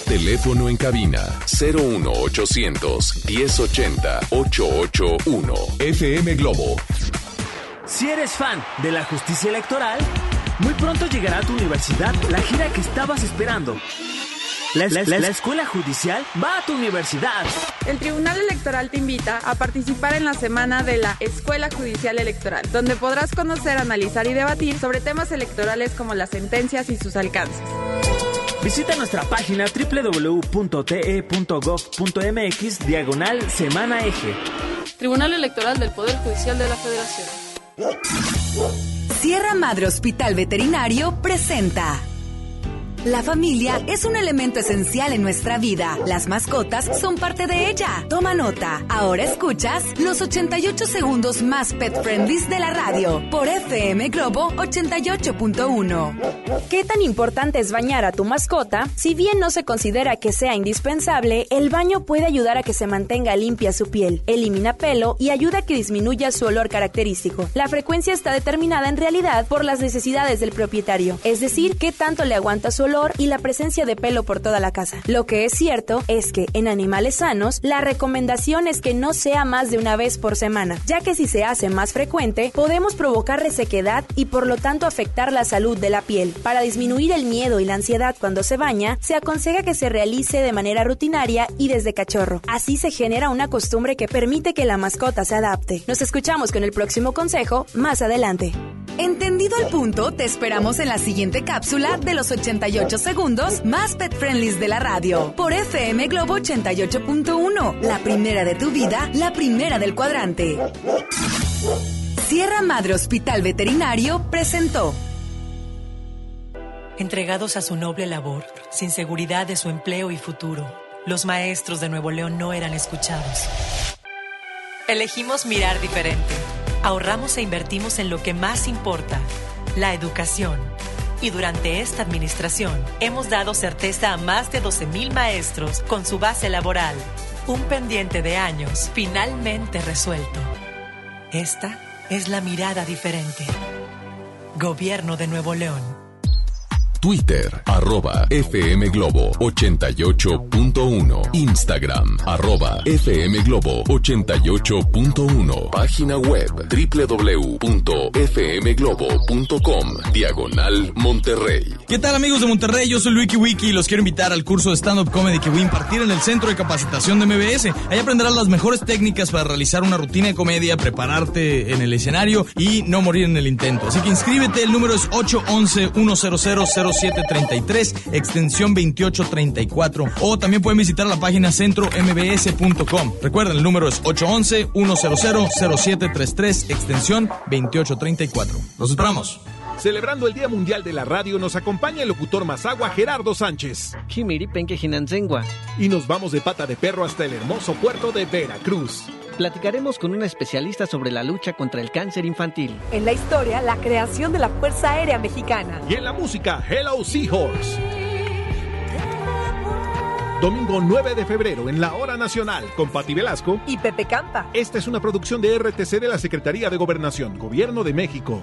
Teléfono en cabina 01800 1080 881. FM Globo. Si eres fan de la justicia electoral, muy pronto llegará a tu universidad la gira que estabas esperando. La, la- la escuela judicial va a tu universidad. El Tribunal Electoral te invita a participar en la semana de la Escuela Judicial Electoral, donde podrás conocer, analizar y debatir sobre temas electorales como las sentencias y sus alcances. Visita nuestra página www.te.gov.mx diagonal Semana Eje. Tribunal Electoral del Poder Judicial de la Federación. Sierra Madre Hospital Veterinario presenta. La familia es un elemento esencial en nuestra vida. Las mascotas son parte de ella. Toma nota. Ahora escuchas los 88 segundos más pet friendly de la radio por FM Globo 88.1. ¿Qué tan importante es bañar a tu mascota? Si bien no se considera que sea indispensable, el baño puede ayudar a que se mantenga limpia su piel, elimina pelo y ayuda a que disminuya su olor característico. La frecuencia está determinada en realidad por las necesidades del propietario, es decir, qué tanto le aguanta su olor y la presencia de pelo por toda la casa. Lo que es cierto es que en animales sanos, la recomendación es que no sea más de una vez por semana, ya que si se hace más frecuente, podemos provocar resequedad y por lo tanto afectar la salud de la piel. Para disminuir el miedo y la ansiedad cuando se baña, se aconseja que se realice de manera rutinaria y desde cachorro. Así se genera una costumbre que permite que la mascota se adapte. Nos escuchamos con el próximo consejo más adelante. Entendido el punto, te esperamos en la siguiente cápsula de los 88 segundos más pet friendly de la radio por FM Globo 88.1, la primera de tu vida, la primera del cuadrante. Sierra Madre Hospital Veterinario presentó. Entregados a su noble labor, sin seguridad de su empleo y futuro, los maestros de Nuevo León no eran escuchados. Elegimos mirar diferente. Ahorramos e invertimos en lo que más importa, la educación. Y durante esta administración hemos dado certeza a más de 12.000 maestros con su base laboral. Un pendiente de años finalmente resuelto. Esta es la mirada diferente. Gobierno de Nuevo León. Twitter, arroba FM Globo 88.1. Instagram, arroba FM Globo 88.1. Página web www.fmglobo.com. Diagonal Monterrey. ¿Qué tal amigos de Monterrey? Yo soy Luiki Wiki y los quiero invitar al curso de stand-up comedy que voy a impartir en el Centro de Capacitación de MBS. Ahí aprenderás las mejores técnicas para realizar una rutina de comedia, prepararte en el escenario y no morir en el intento. Así que inscríbete, el número es 811 100 0733, extensión 2834. O también pueden visitar la página centrombs.com. Recuerden, el número es 811-100-0733, extensión 2834. Los esperamos. Celebrando el Día Mundial de la Radio, nos acompaña el locutor Mazagua Gerardo Sánchez. Y nos vamos de pata de perro hasta el hermoso puerto de Veracruz. Platicaremos con una especialista sobre la lucha contra el cáncer infantil. En la historia, la creación de la Fuerza Aérea Mexicana. Y en la música, Hello Seahorse. Domingo 9 de febrero en la Hora Nacional con Pati Velasco y Pepe Campa. Esta es una producción de RTC de la Secretaría de Gobernación, Gobierno de México.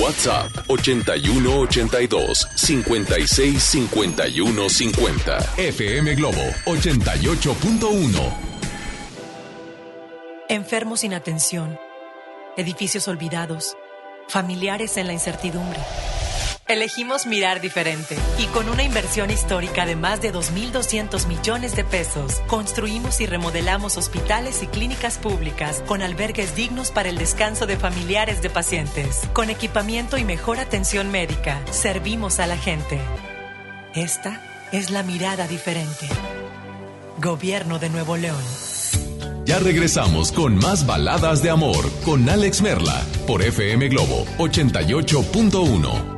WhatsApp 8182 56 51 50. FM Globo 88.1. Enfermos sin atención, edificios olvidados, familiares en la incertidumbre. Elegimos mirar diferente y con una inversión histórica de más de 2.200 millones de pesos, construimos y remodelamos hospitales y clínicas públicas con albergues dignos para el descanso de familiares de pacientes. Con equipamiento y mejor atención médica, servimos a la gente. Esta es la mirada diferente. Gobierno de Nuevo León. Ya regresamos con más baladas de amor con Alex Merla por FM Globo 88.1.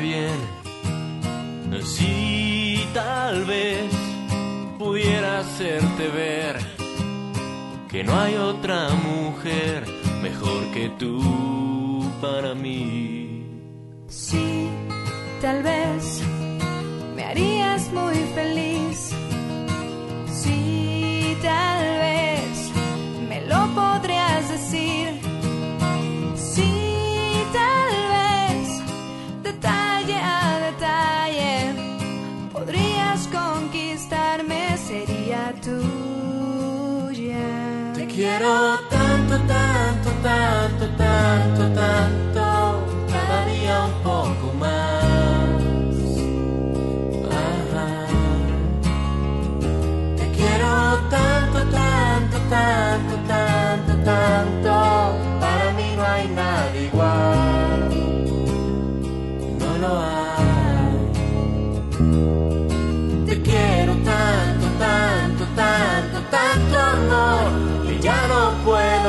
bien. Si tal vez pudiera hacerte ver que no hay otra mujer mejor que tú para mí. Sí, tal vez tanto, tanto, tanto, cada día un poco más. Te quiero tanto, tanto, tanto, tanto, tanto, para mí no hay nada igual. No lo hay. Te quiero tanto, tanto, tanto, tanto amor, que ya no puedo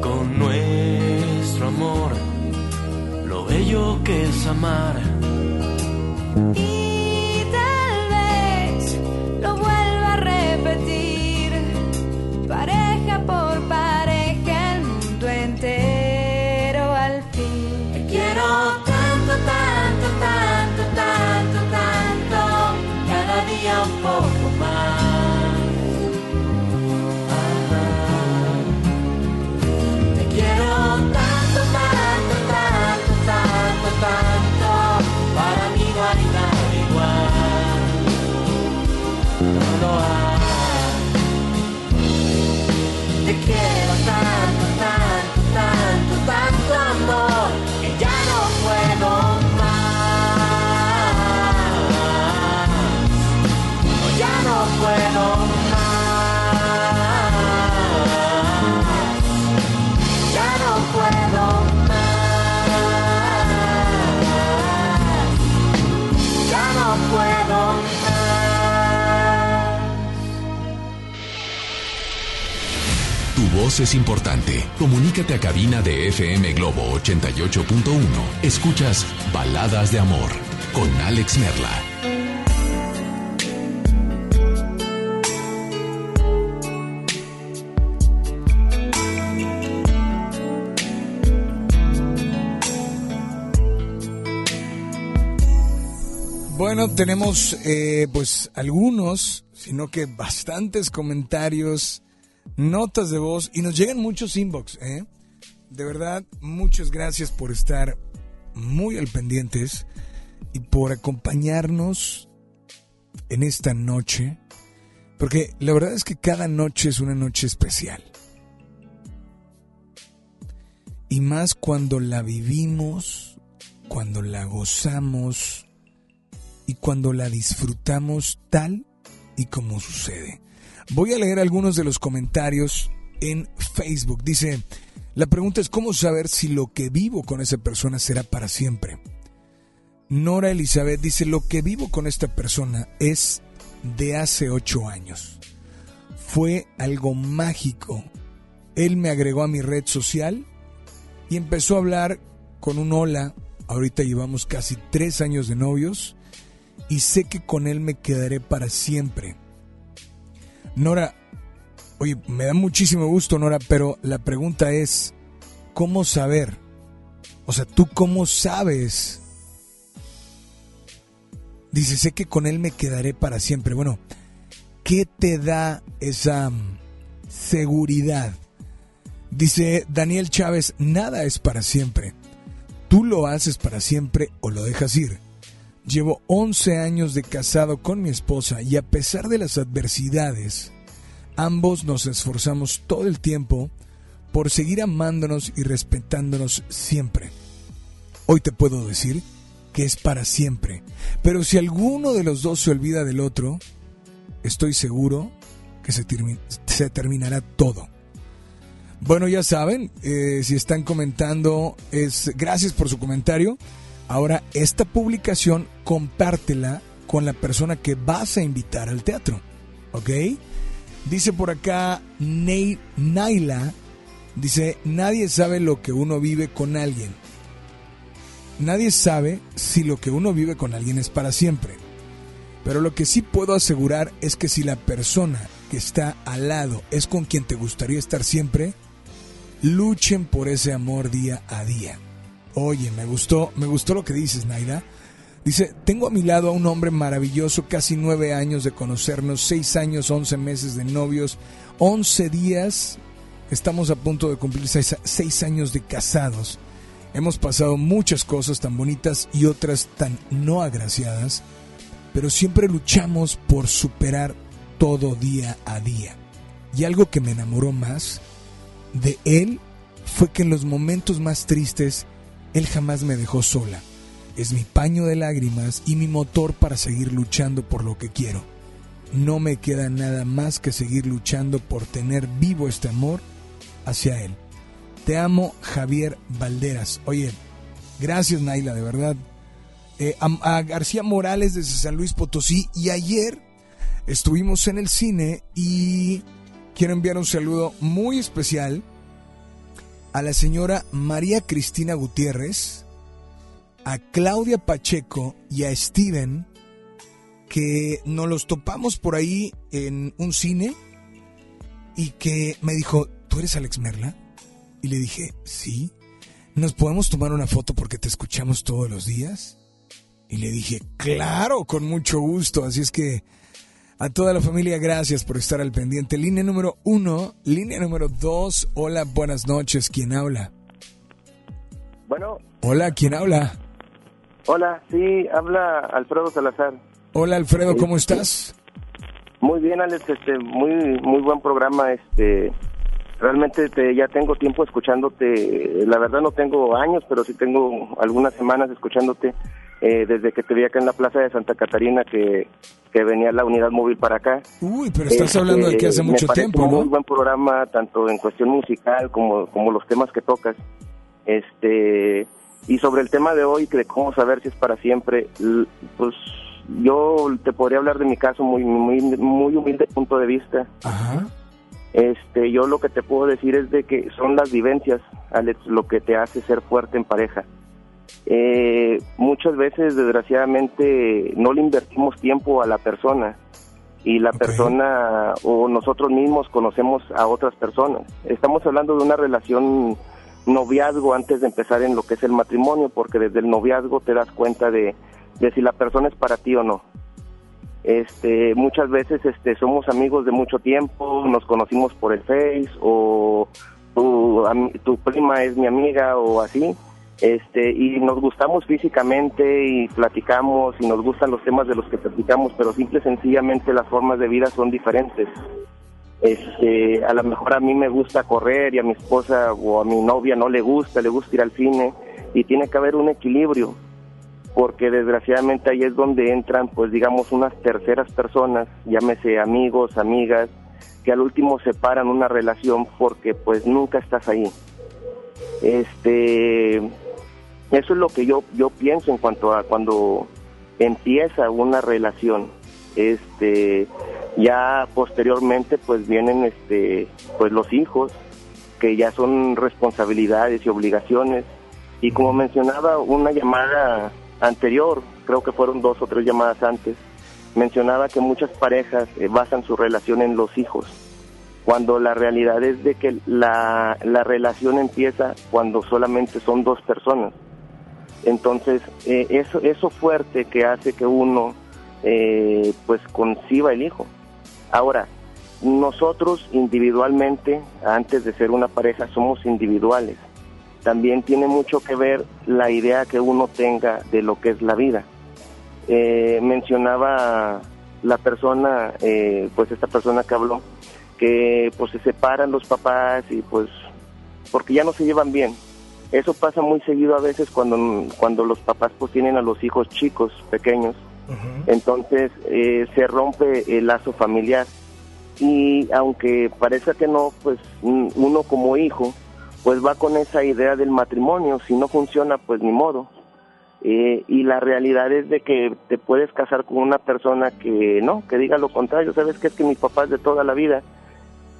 con nuestro amor lo bello que es amar. Es importante. Comunícate a cabina de FM Globo 88.1. Escuchas Baladas de Amor con Alex Merla. Bueno, tenemos eh, pues algunos, sino que bastantes comentarios, notas de voz y nos llegan muchos inbox. ¿eh? De verdad, muchas gracias por estar muy al pendientes y por acompañarnos en esta noche, porque la verdad es que cada noche es una noche especial. Y más cuando la vivimos, cuando la gozamos y cuando la disfrutamos tal y como sucede. Voy a leer algunos de los comentarios en Facebook. Dice, la pregunta es cómo saber si lo que vivo con esa persona será para siempre. Nora Elizabeth dice, lo que vivo con esta persona es de hace ocho años. Fue algo mágico. Él me agregó a mi red social y empezó a hablar con un hola. Ahorita llevamos casi tres años de novios y sé que con él me quedaré para siempre. Nora, oye, me da muchísimo gusto, Nora, pero la pregunta es, ¿cómo saber? O sea, ¿tú cómo sabes? Dice, sé que con él me quedaré para siempre. Bueno, ¿qué te da esa mm, seguridad? Dice Daniel Chávez, nada es para siempre. Tú lo haces para siempre o lo dejas ir. Llevo 11 años de casado con mi esposa y a pesar de las adversidades, ambos nos esforzamos todo el tiempo por seguir amándonos y respetándonos siempre. Hoy te puedo decir que es para siempre. Pero si alguno de los dos se olvida del otro, estoy seguro que se, se terminará todo. Bueno, ya saben, eh, si están comentando, es gracias por su comentario. Ahora, esta publicación compártela con la persona que vas a invitar al teatro. ¿Ok? Dice por acá Naila, dice, nadie sabe lo que uno vive con alguien. Nadie sabe si lo que uno vive con alguien es para siempre. Pero lo que sí puedo asegurar es que si la persona que está al lado es con quien te gustaría estar siempre, luchen por ese amor día a día. Oye, me gustó, me gustó lo que dices, Naida. Dice, tengo a mi lado a un hombre maravilloso, casi nueve años de conocernos, seis años, once meses de novios, once días, estamos a punto de cumplir seis, seis años de casados. Hemos pasado muchas cosas tan bonitas y otras tan no agraciadas, pero siempre luchamos por superar todo día a día. Y algo que me enamoró más de él fue que en los momentos más tristes, él jamás me dejó sola. Es mi paño de lágrimas y mi motor para seguir luchando por lo que quiero. No me queda nada más que seguir luchando por tener vivo este amor hacia él. Te amo, Javier Valderas. Oye, gracias Naila, de verdad. Eh, a, a García Morales desde San Luis Potosí y ayer estuvimos en el cine y quiero enviar un saludo muy especial a la señora María Cristina Gutiérrez, a Claudia Pacheco y a Steven, que nos los topamos por ahí en un cine y que me dijo, ¿tú eres Alex Merla? Y le dije, sí. ¿Nos podemos tomar una foto porque te escuchamos todos los días? Y le dije, claro, con mucho gusto. Así es que a toda la familia, gracias por estar al pendiente. Línea número uno, línea número dos. Hola, buenas noches. ¿Quién habla? Bueno. Hola, ¿quién habla? Hola, sí, habla Alfredo Salazar. Hola, Alfredo, ¿cómo estás? Muy bien, Alex, este, muy, muy buen programa, este, realmente te, ya tengo tiempo escuchándote, la verdad no tengo años, pero sí tengo algunas semanas escuchándote eh, desde que te vi acá en la plaza de Santa Catarina que, que venía la unidad móvil para acá. Uy, pero estás este, hablando de que hace mucho tiempo, un muy buen programa, tanto en cuestión musical como, como los temas que tocas. Este, y sobre el tema de hoy, que de cómo saber si es para siempre, pues yo te podría hablar de mi caso muy, muy, muy humilde punto de vista. Ajá. Este, yo lo que te puedo decir es de que son las vivencias, Alex, lo que te hace ser fuerte en pareja. Eh, muchas veces, desgraciadamente, no le invertimos tiempo a la persona y la persona o nosotros mismos conocemos a otras personas. Estamos hablando de una relación noviazgo antes de empezar en lo que es el matrimonio, porque desde el noviazgo te das cuenta de, de si la persona es para ti o no. Este, muchas veces este, somos amigos de mucho tiempo, nos conocimos por el Face o tu, tu prima es mi amiga o así, este y nos gustamos físicamente y platicamos y nos gustan los temas de los que platicamos pero simple y sencillamente las formas de vida son diferentes. Este a lo mejor a mí me gusta correr y a mi esposa o a mi novia no le gusta le gusta ir al cine y tiene que haber un equilibrio porque desgraciadamente ahí es donde entran pues digamos unas terceras personas llámese amigos amigas que al último separan una relación porque pues nunca estás ahí. Este eso es lo que yo yo pienso en cuanto a cuando empieza una relación. Este ya posteriormente pues vienen este pues los hijos que ya son responsabilidades y obligaciones y como mencionaba una llamada anterior, creo que fueron dos o tres llamadas antes, mencionaba que muchas parejas eh, basan su relación en los hijos, cuando la realidad es de que la, la relación empieza cuando solamente son dos personas. Entonces, eh, eso, eso fuerte que hace que uno eh, pues conciba el hijo. Ahora, nosotros individualmente, antes de ser una pareja, somos individuales. También tiene mucho que ver la idea que uno tenga de lo que es la vida. Eh, mencionaba la persona, pues esta persona que habló, que pues se separan los papás y pues porque ya no se llevan bien Eso pasa muy seguido a veces cuando, cuando los papás pues tienen a los hijos chicos, pequeños. Entonces eh, se rompe el lazo familiar. Y aunque parezca que no, pues mm, uno como hijo, pues va con esa idea del matrimonio. Si no funciona, pues ni modo. Eh, y la realidad es de que te puedes casar con una persona que no, que diga lo contrario. Sabes que es que mis papás de toda la vida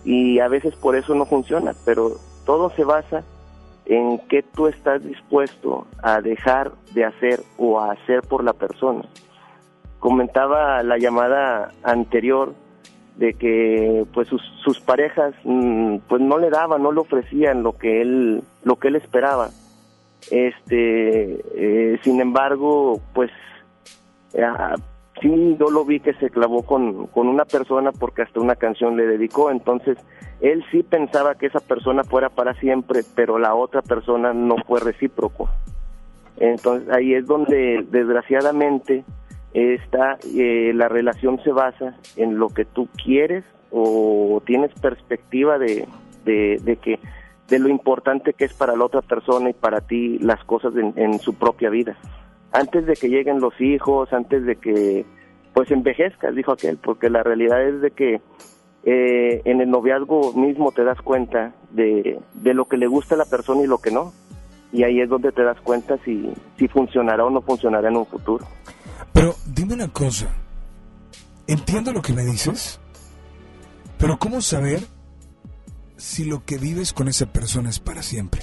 y a veces por eso no funciona, pero todo se basa en qué tú estás dispuesto a dejar de hacer o a hacer por la persona. Comentaba la llamada anterior de que pues sus, parejas mm, pues no le daban, no le ofrecían lo que él lo que él esperaba. Este, eh, sin embargo, pues ah, sí, yo lo vi que se clavó con, con una persona porque hasta una canción le dedicó, entonces él sí pensaba que esa persona fuera para siempre, pero la otra persona no fue recíproco. Entonces ahí es donde desgraciadamente está eh, la relación se basa en lo que tú quieres o tienes perspectiva de, de, que de lo importante que es para la otra persona y para ti las cosas en, su propia vida. Antes de que lleguen los hijos, antes de que pues envejezcas, dijo aquel, porque la realidad es de que eh, en el noviazgo mismo te das cuenta de, de, lo que le gusta a la persona y lo que no. Y ahí es donde te das cuenta si, si funcionará o no funcionará en un futuro. Pero dime una cosa, entiendo lo que me dices, pero ¿cómo saber si lo que vives con esa persona es para siempre?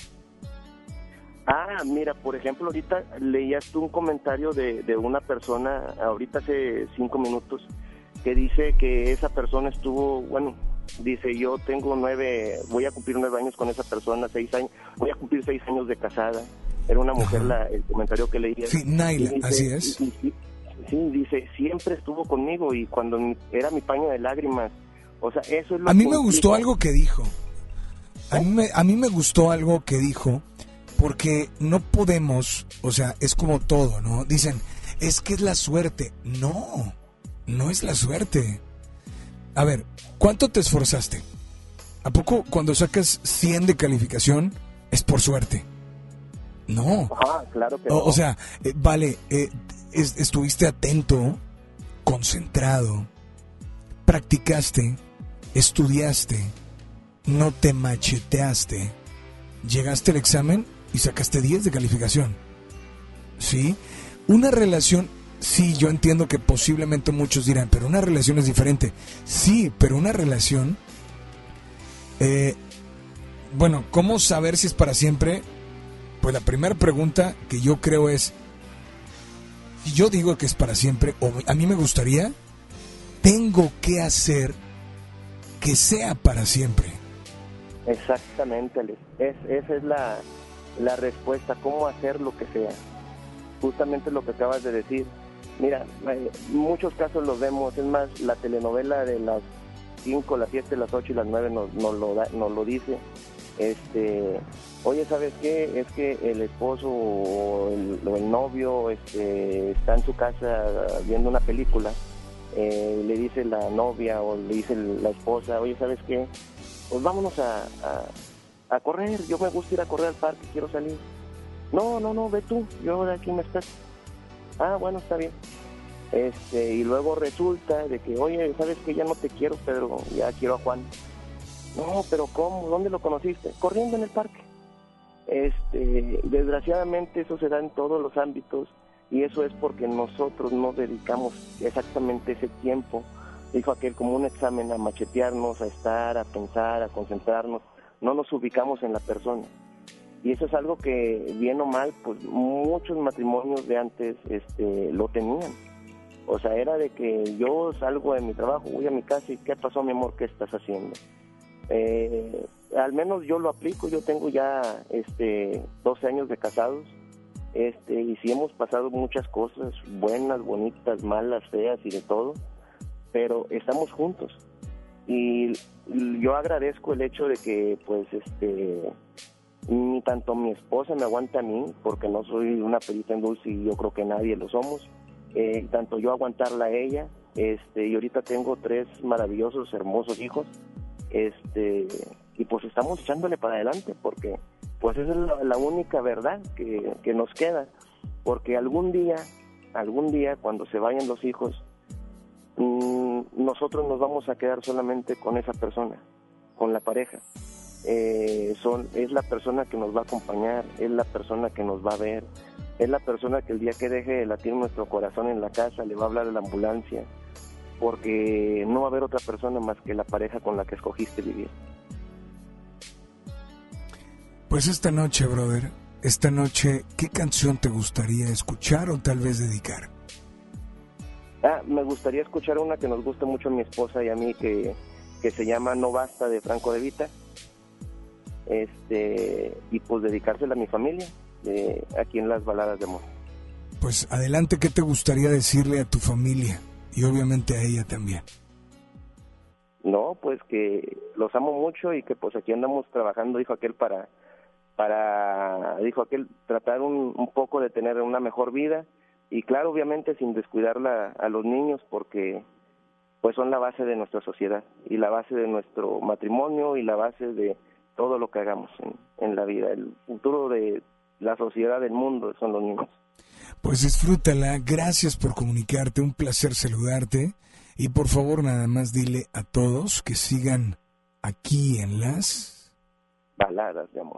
Ah, mira, por ejemplo, ahorita leías tú un comentario de, de una persona, ahorita hace cinco minutos, que dice que esa persona estuvo, bueno, dice yo tengo nueve, voy a cumplir nueve años con esa persona, seis años, voy a cumplir seis años de casada. Era una mujer la, el comentario que leía. Sí, Naila, así es. sí, dice, siempre estuvo conmigo y cuando era mi paño de lágrimas, o sea, eso es lo A mí me gustó algo que dijo. A mí, me, a mí me gustó algo que dijo porque no podemos, o sea, es como todo, ¿no? Dicen, es que es la suerte. No, no es la suerte. A ver, ¿cuánto te esforzaste? ¿A poco cuando sacas 100 de calificación es por suerte? No. claro que o, sea, eh, vale, eh, estuviste atento, concentrado, practicaste, estudiaste, no te macheteaste, llegaste al examen y sacaste 10 de calificación. ¿Sí? Una relación Sí, yo entiendo que posiblemente muchos dirán, pero una relación es diferente. Sí, pero una relación... Eh, bueno, ¿cómo saber si es para siempre? Pues la primera pregunta que yo creo es, si yo digo que es para siempre, o a mí me gustaría, tengo que hacer que sea para siempre. Exactamente, Es, esa es la, la respuesta, cómo hacer lo que sea. Justamente lo que acabas de decir Mira, eh, muchos casos los vemos, es más, la telenovela de las 5, las 7, las 8 y las 9 nos, lo, nos lo dice. Este, oye, ¿sabes qué? Es que el esposo o el, novio este, está en su casa viendo una película, eh, le dice la novia o le dice la esposa, oye, ¿sabes qué? Pues vámonos a, a, correr, yo me gusta ir a correr al parque, quiero salir. No, no, no, ve tú, yo de aquí me espero. Ah, bueno, está bien. Este, y luego resulta de que, oye, ¿sabes que Ya no te quiero, Pedro, ya quiero a Juan. No, pero ¿cómo? ¿Dónde lo conociste? Corriendo en el parque. Este, desgraciadamente eso se da en todos los ámbitos y eso es porque nosotros no dedicamos exactamente ese tiempo, dijo aquel, como un examen a machetearnos, a estar, a pensar, a concentrarnos, no nos ubicamos en la persona y eso es algo que bien o mal pues muchos matrimonios de antes este lo tenían. O sea era de que yo salgo de mi trabajo voy a mi casa y qué pasó mi amor qué estás haciendo eh, al menos yo lo aplico yo tengo ya este 12 años de casados. Este y sí hemos pasado muchas cosas buenas bonitas malas feas y de todo pero estamos juntos. Y yo agradezco el hecho de que pues este ni tanto mi esposa me aguanta a mí, porque no soy una perita en dulce y yo creo que nadie lo somos, eh, tanto yo aguantarla a ella, este, y ahorita tengo tres maravillosos, hermosos hijos, este, y pues estamos echándole para adelante, porque pues esa es la, única verdad que, que nos queda, porque algún día, algún día cuando se vayan los hijos, mm, nosotros nos vamos a quedar solamente con esa persona, con la pareja. Eh, son, es la persona que nos va a acompañar, es la persona que nos va a ver, es la persona que el día que deje de latir nuestro corazón en la casa le va a hablar de la ambulancia, porque no va a haber otra persona más que la pareja con la que escogiste vivir. Pues esta noche, brother, esta noche, ¿qué canción te gustaría escuchar o tal vez dedicar? Ah, me gustaría escuchar una que nos gusta mucho a mi esposa y a mí, que, que se llama No Basta de Franco de Vita. Este, y pues dedicársela a mi familia, de, aquí en las baladas de amor. Pues adelante, ¿qué te gustaría decirle a tu familia? Y obviamente a ella también. No, pues que los amo mucho y que pues aquí andamos trabajando, dijo aquel, para, para dijo aquel, tratar un, un poco de tener una mejor vida y claro, obviamente sin descuidarla a los niños porque pues son la base de nuestra sociedad y la base de nuestro matrimonio y la base de todo lo que hagamos en, en la vida. El futuro de la sociedad del mundo son los niños. Pues disfrútala, gracias por comunicarte, un placer saludarte y por favor nada más dile a todos que sigan aquí en las Baladas de amor.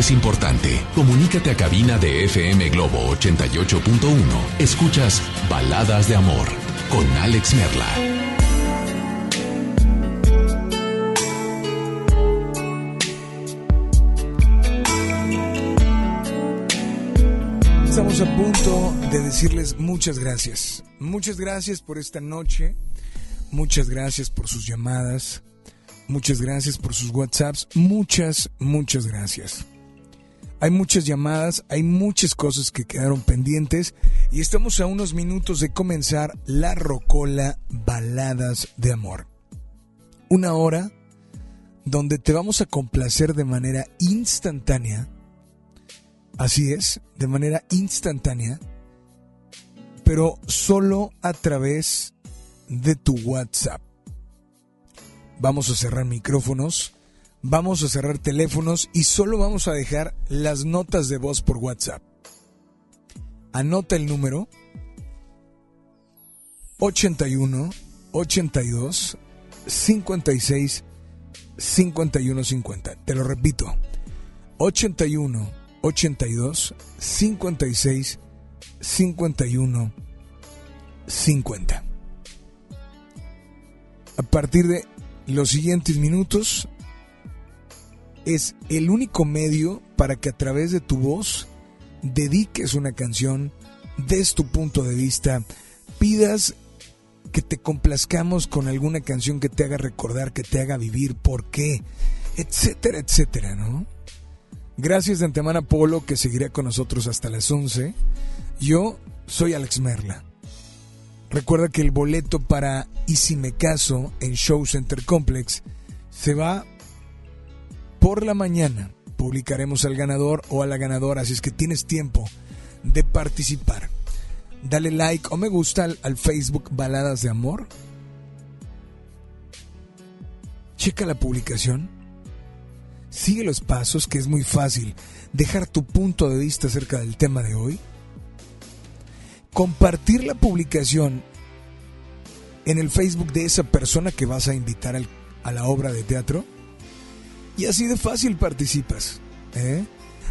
Es importante. Comunícate a cabina de FM Globo 88.1. Escuchas Baladas de Amor con Alex Merla. Estamos a punto de decirles muchas gracias. Muchas gracias por esta noche. Muchas gracias por sus llamadas. Muchas gracias por sus WhatsApps. Muchas, muchas gracias. Hay muchas llamadas, hay muchas cosas que quedaron pendientes y estamos a unos minutos de comenzar la Rocola Baladas de Amor. Una hora donde te vamos a complacer de manera instantánea. Así es, de manera instantánea, pero solo a través de tu WhatsApp. Vamos a cerrar micrófonos vamos a cerrar teléfonos y solo vamos a dejar las notas de voz por WhatsApp. Anota el número 81 82 56 51 50. Te lo repito. 81 82 56 51 50. A partir de los siguientes minutos es el único medio para que a través de tu voz dediques una canción des tu punto de vista, pidas que te complazcamos con alguna canción que te haga recordar, que te haga vivir, por qué, etcétera, etcétera, ¿no? Gracias de antemano a Polo que seguirá con nosotros hasta las 11. Yo soy Alex Merla. Recuerda que el boleto para Y si me caso en Show Center Complex se va por la mañana. Publicaremos al ganador o a la ganadora, así es que tienes tiempo de participar. Dale like o me gusta al, al Facebook Baladas de Amor. Checa la publicación Sigue los pasos, que es muy fácil. Dejar tu punto de vista acerca del tema de hoy. Compartir la publicación en el Facebook de esa persona que vas a invitar a la obra de teatro. Y así de fácil participas. ¿eh?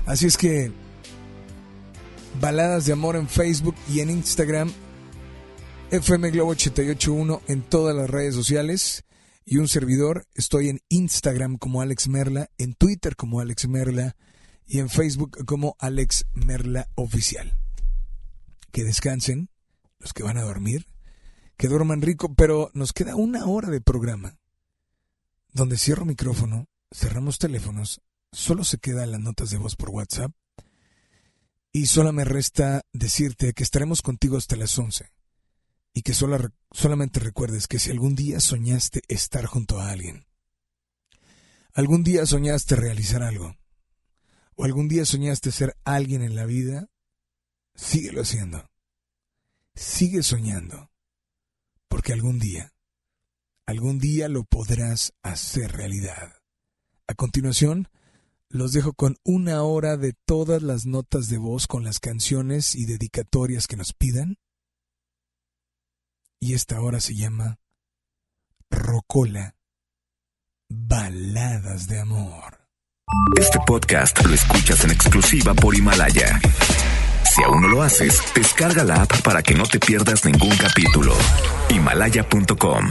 Así es que Baladas de Amor en Facebook y en Instagram. FM Globo 881 en todas las redes sociales y un servidor. Estoy en Instagram como Alex Merla, en Twitter como Alex Merla y en Facebook como Alex Merla Oficial. Que descansen los que van a dormir, que duerman rico, pero nos queda una hora de programa donde cierro micrófono, cerramos teléfonos, solo se quedan las notas de voz por WhatsApp y solo me resta decirte que estaremos contigo hasta las 11 y que solamente recuerdes que si algún día soñaste estar junto a alguien, algún día soñaste realizar algo, o algún día soñaste ser alguien en la vida, síguelo haciendo. Sigue soñando, porque algún día, algún día lo podrás hacer realidad. A continuación, los dejo con una hora de todas las notas de voz con las canciones y dedicatorias que nos pidan y esta hora se llama Rocola, Baladas de Amor. Este podcast lo escuchas en exclusiva por Himalaya. Si aún no lo haces, descarga la app para que no te pierdas ningún capítulo. Himalaya.com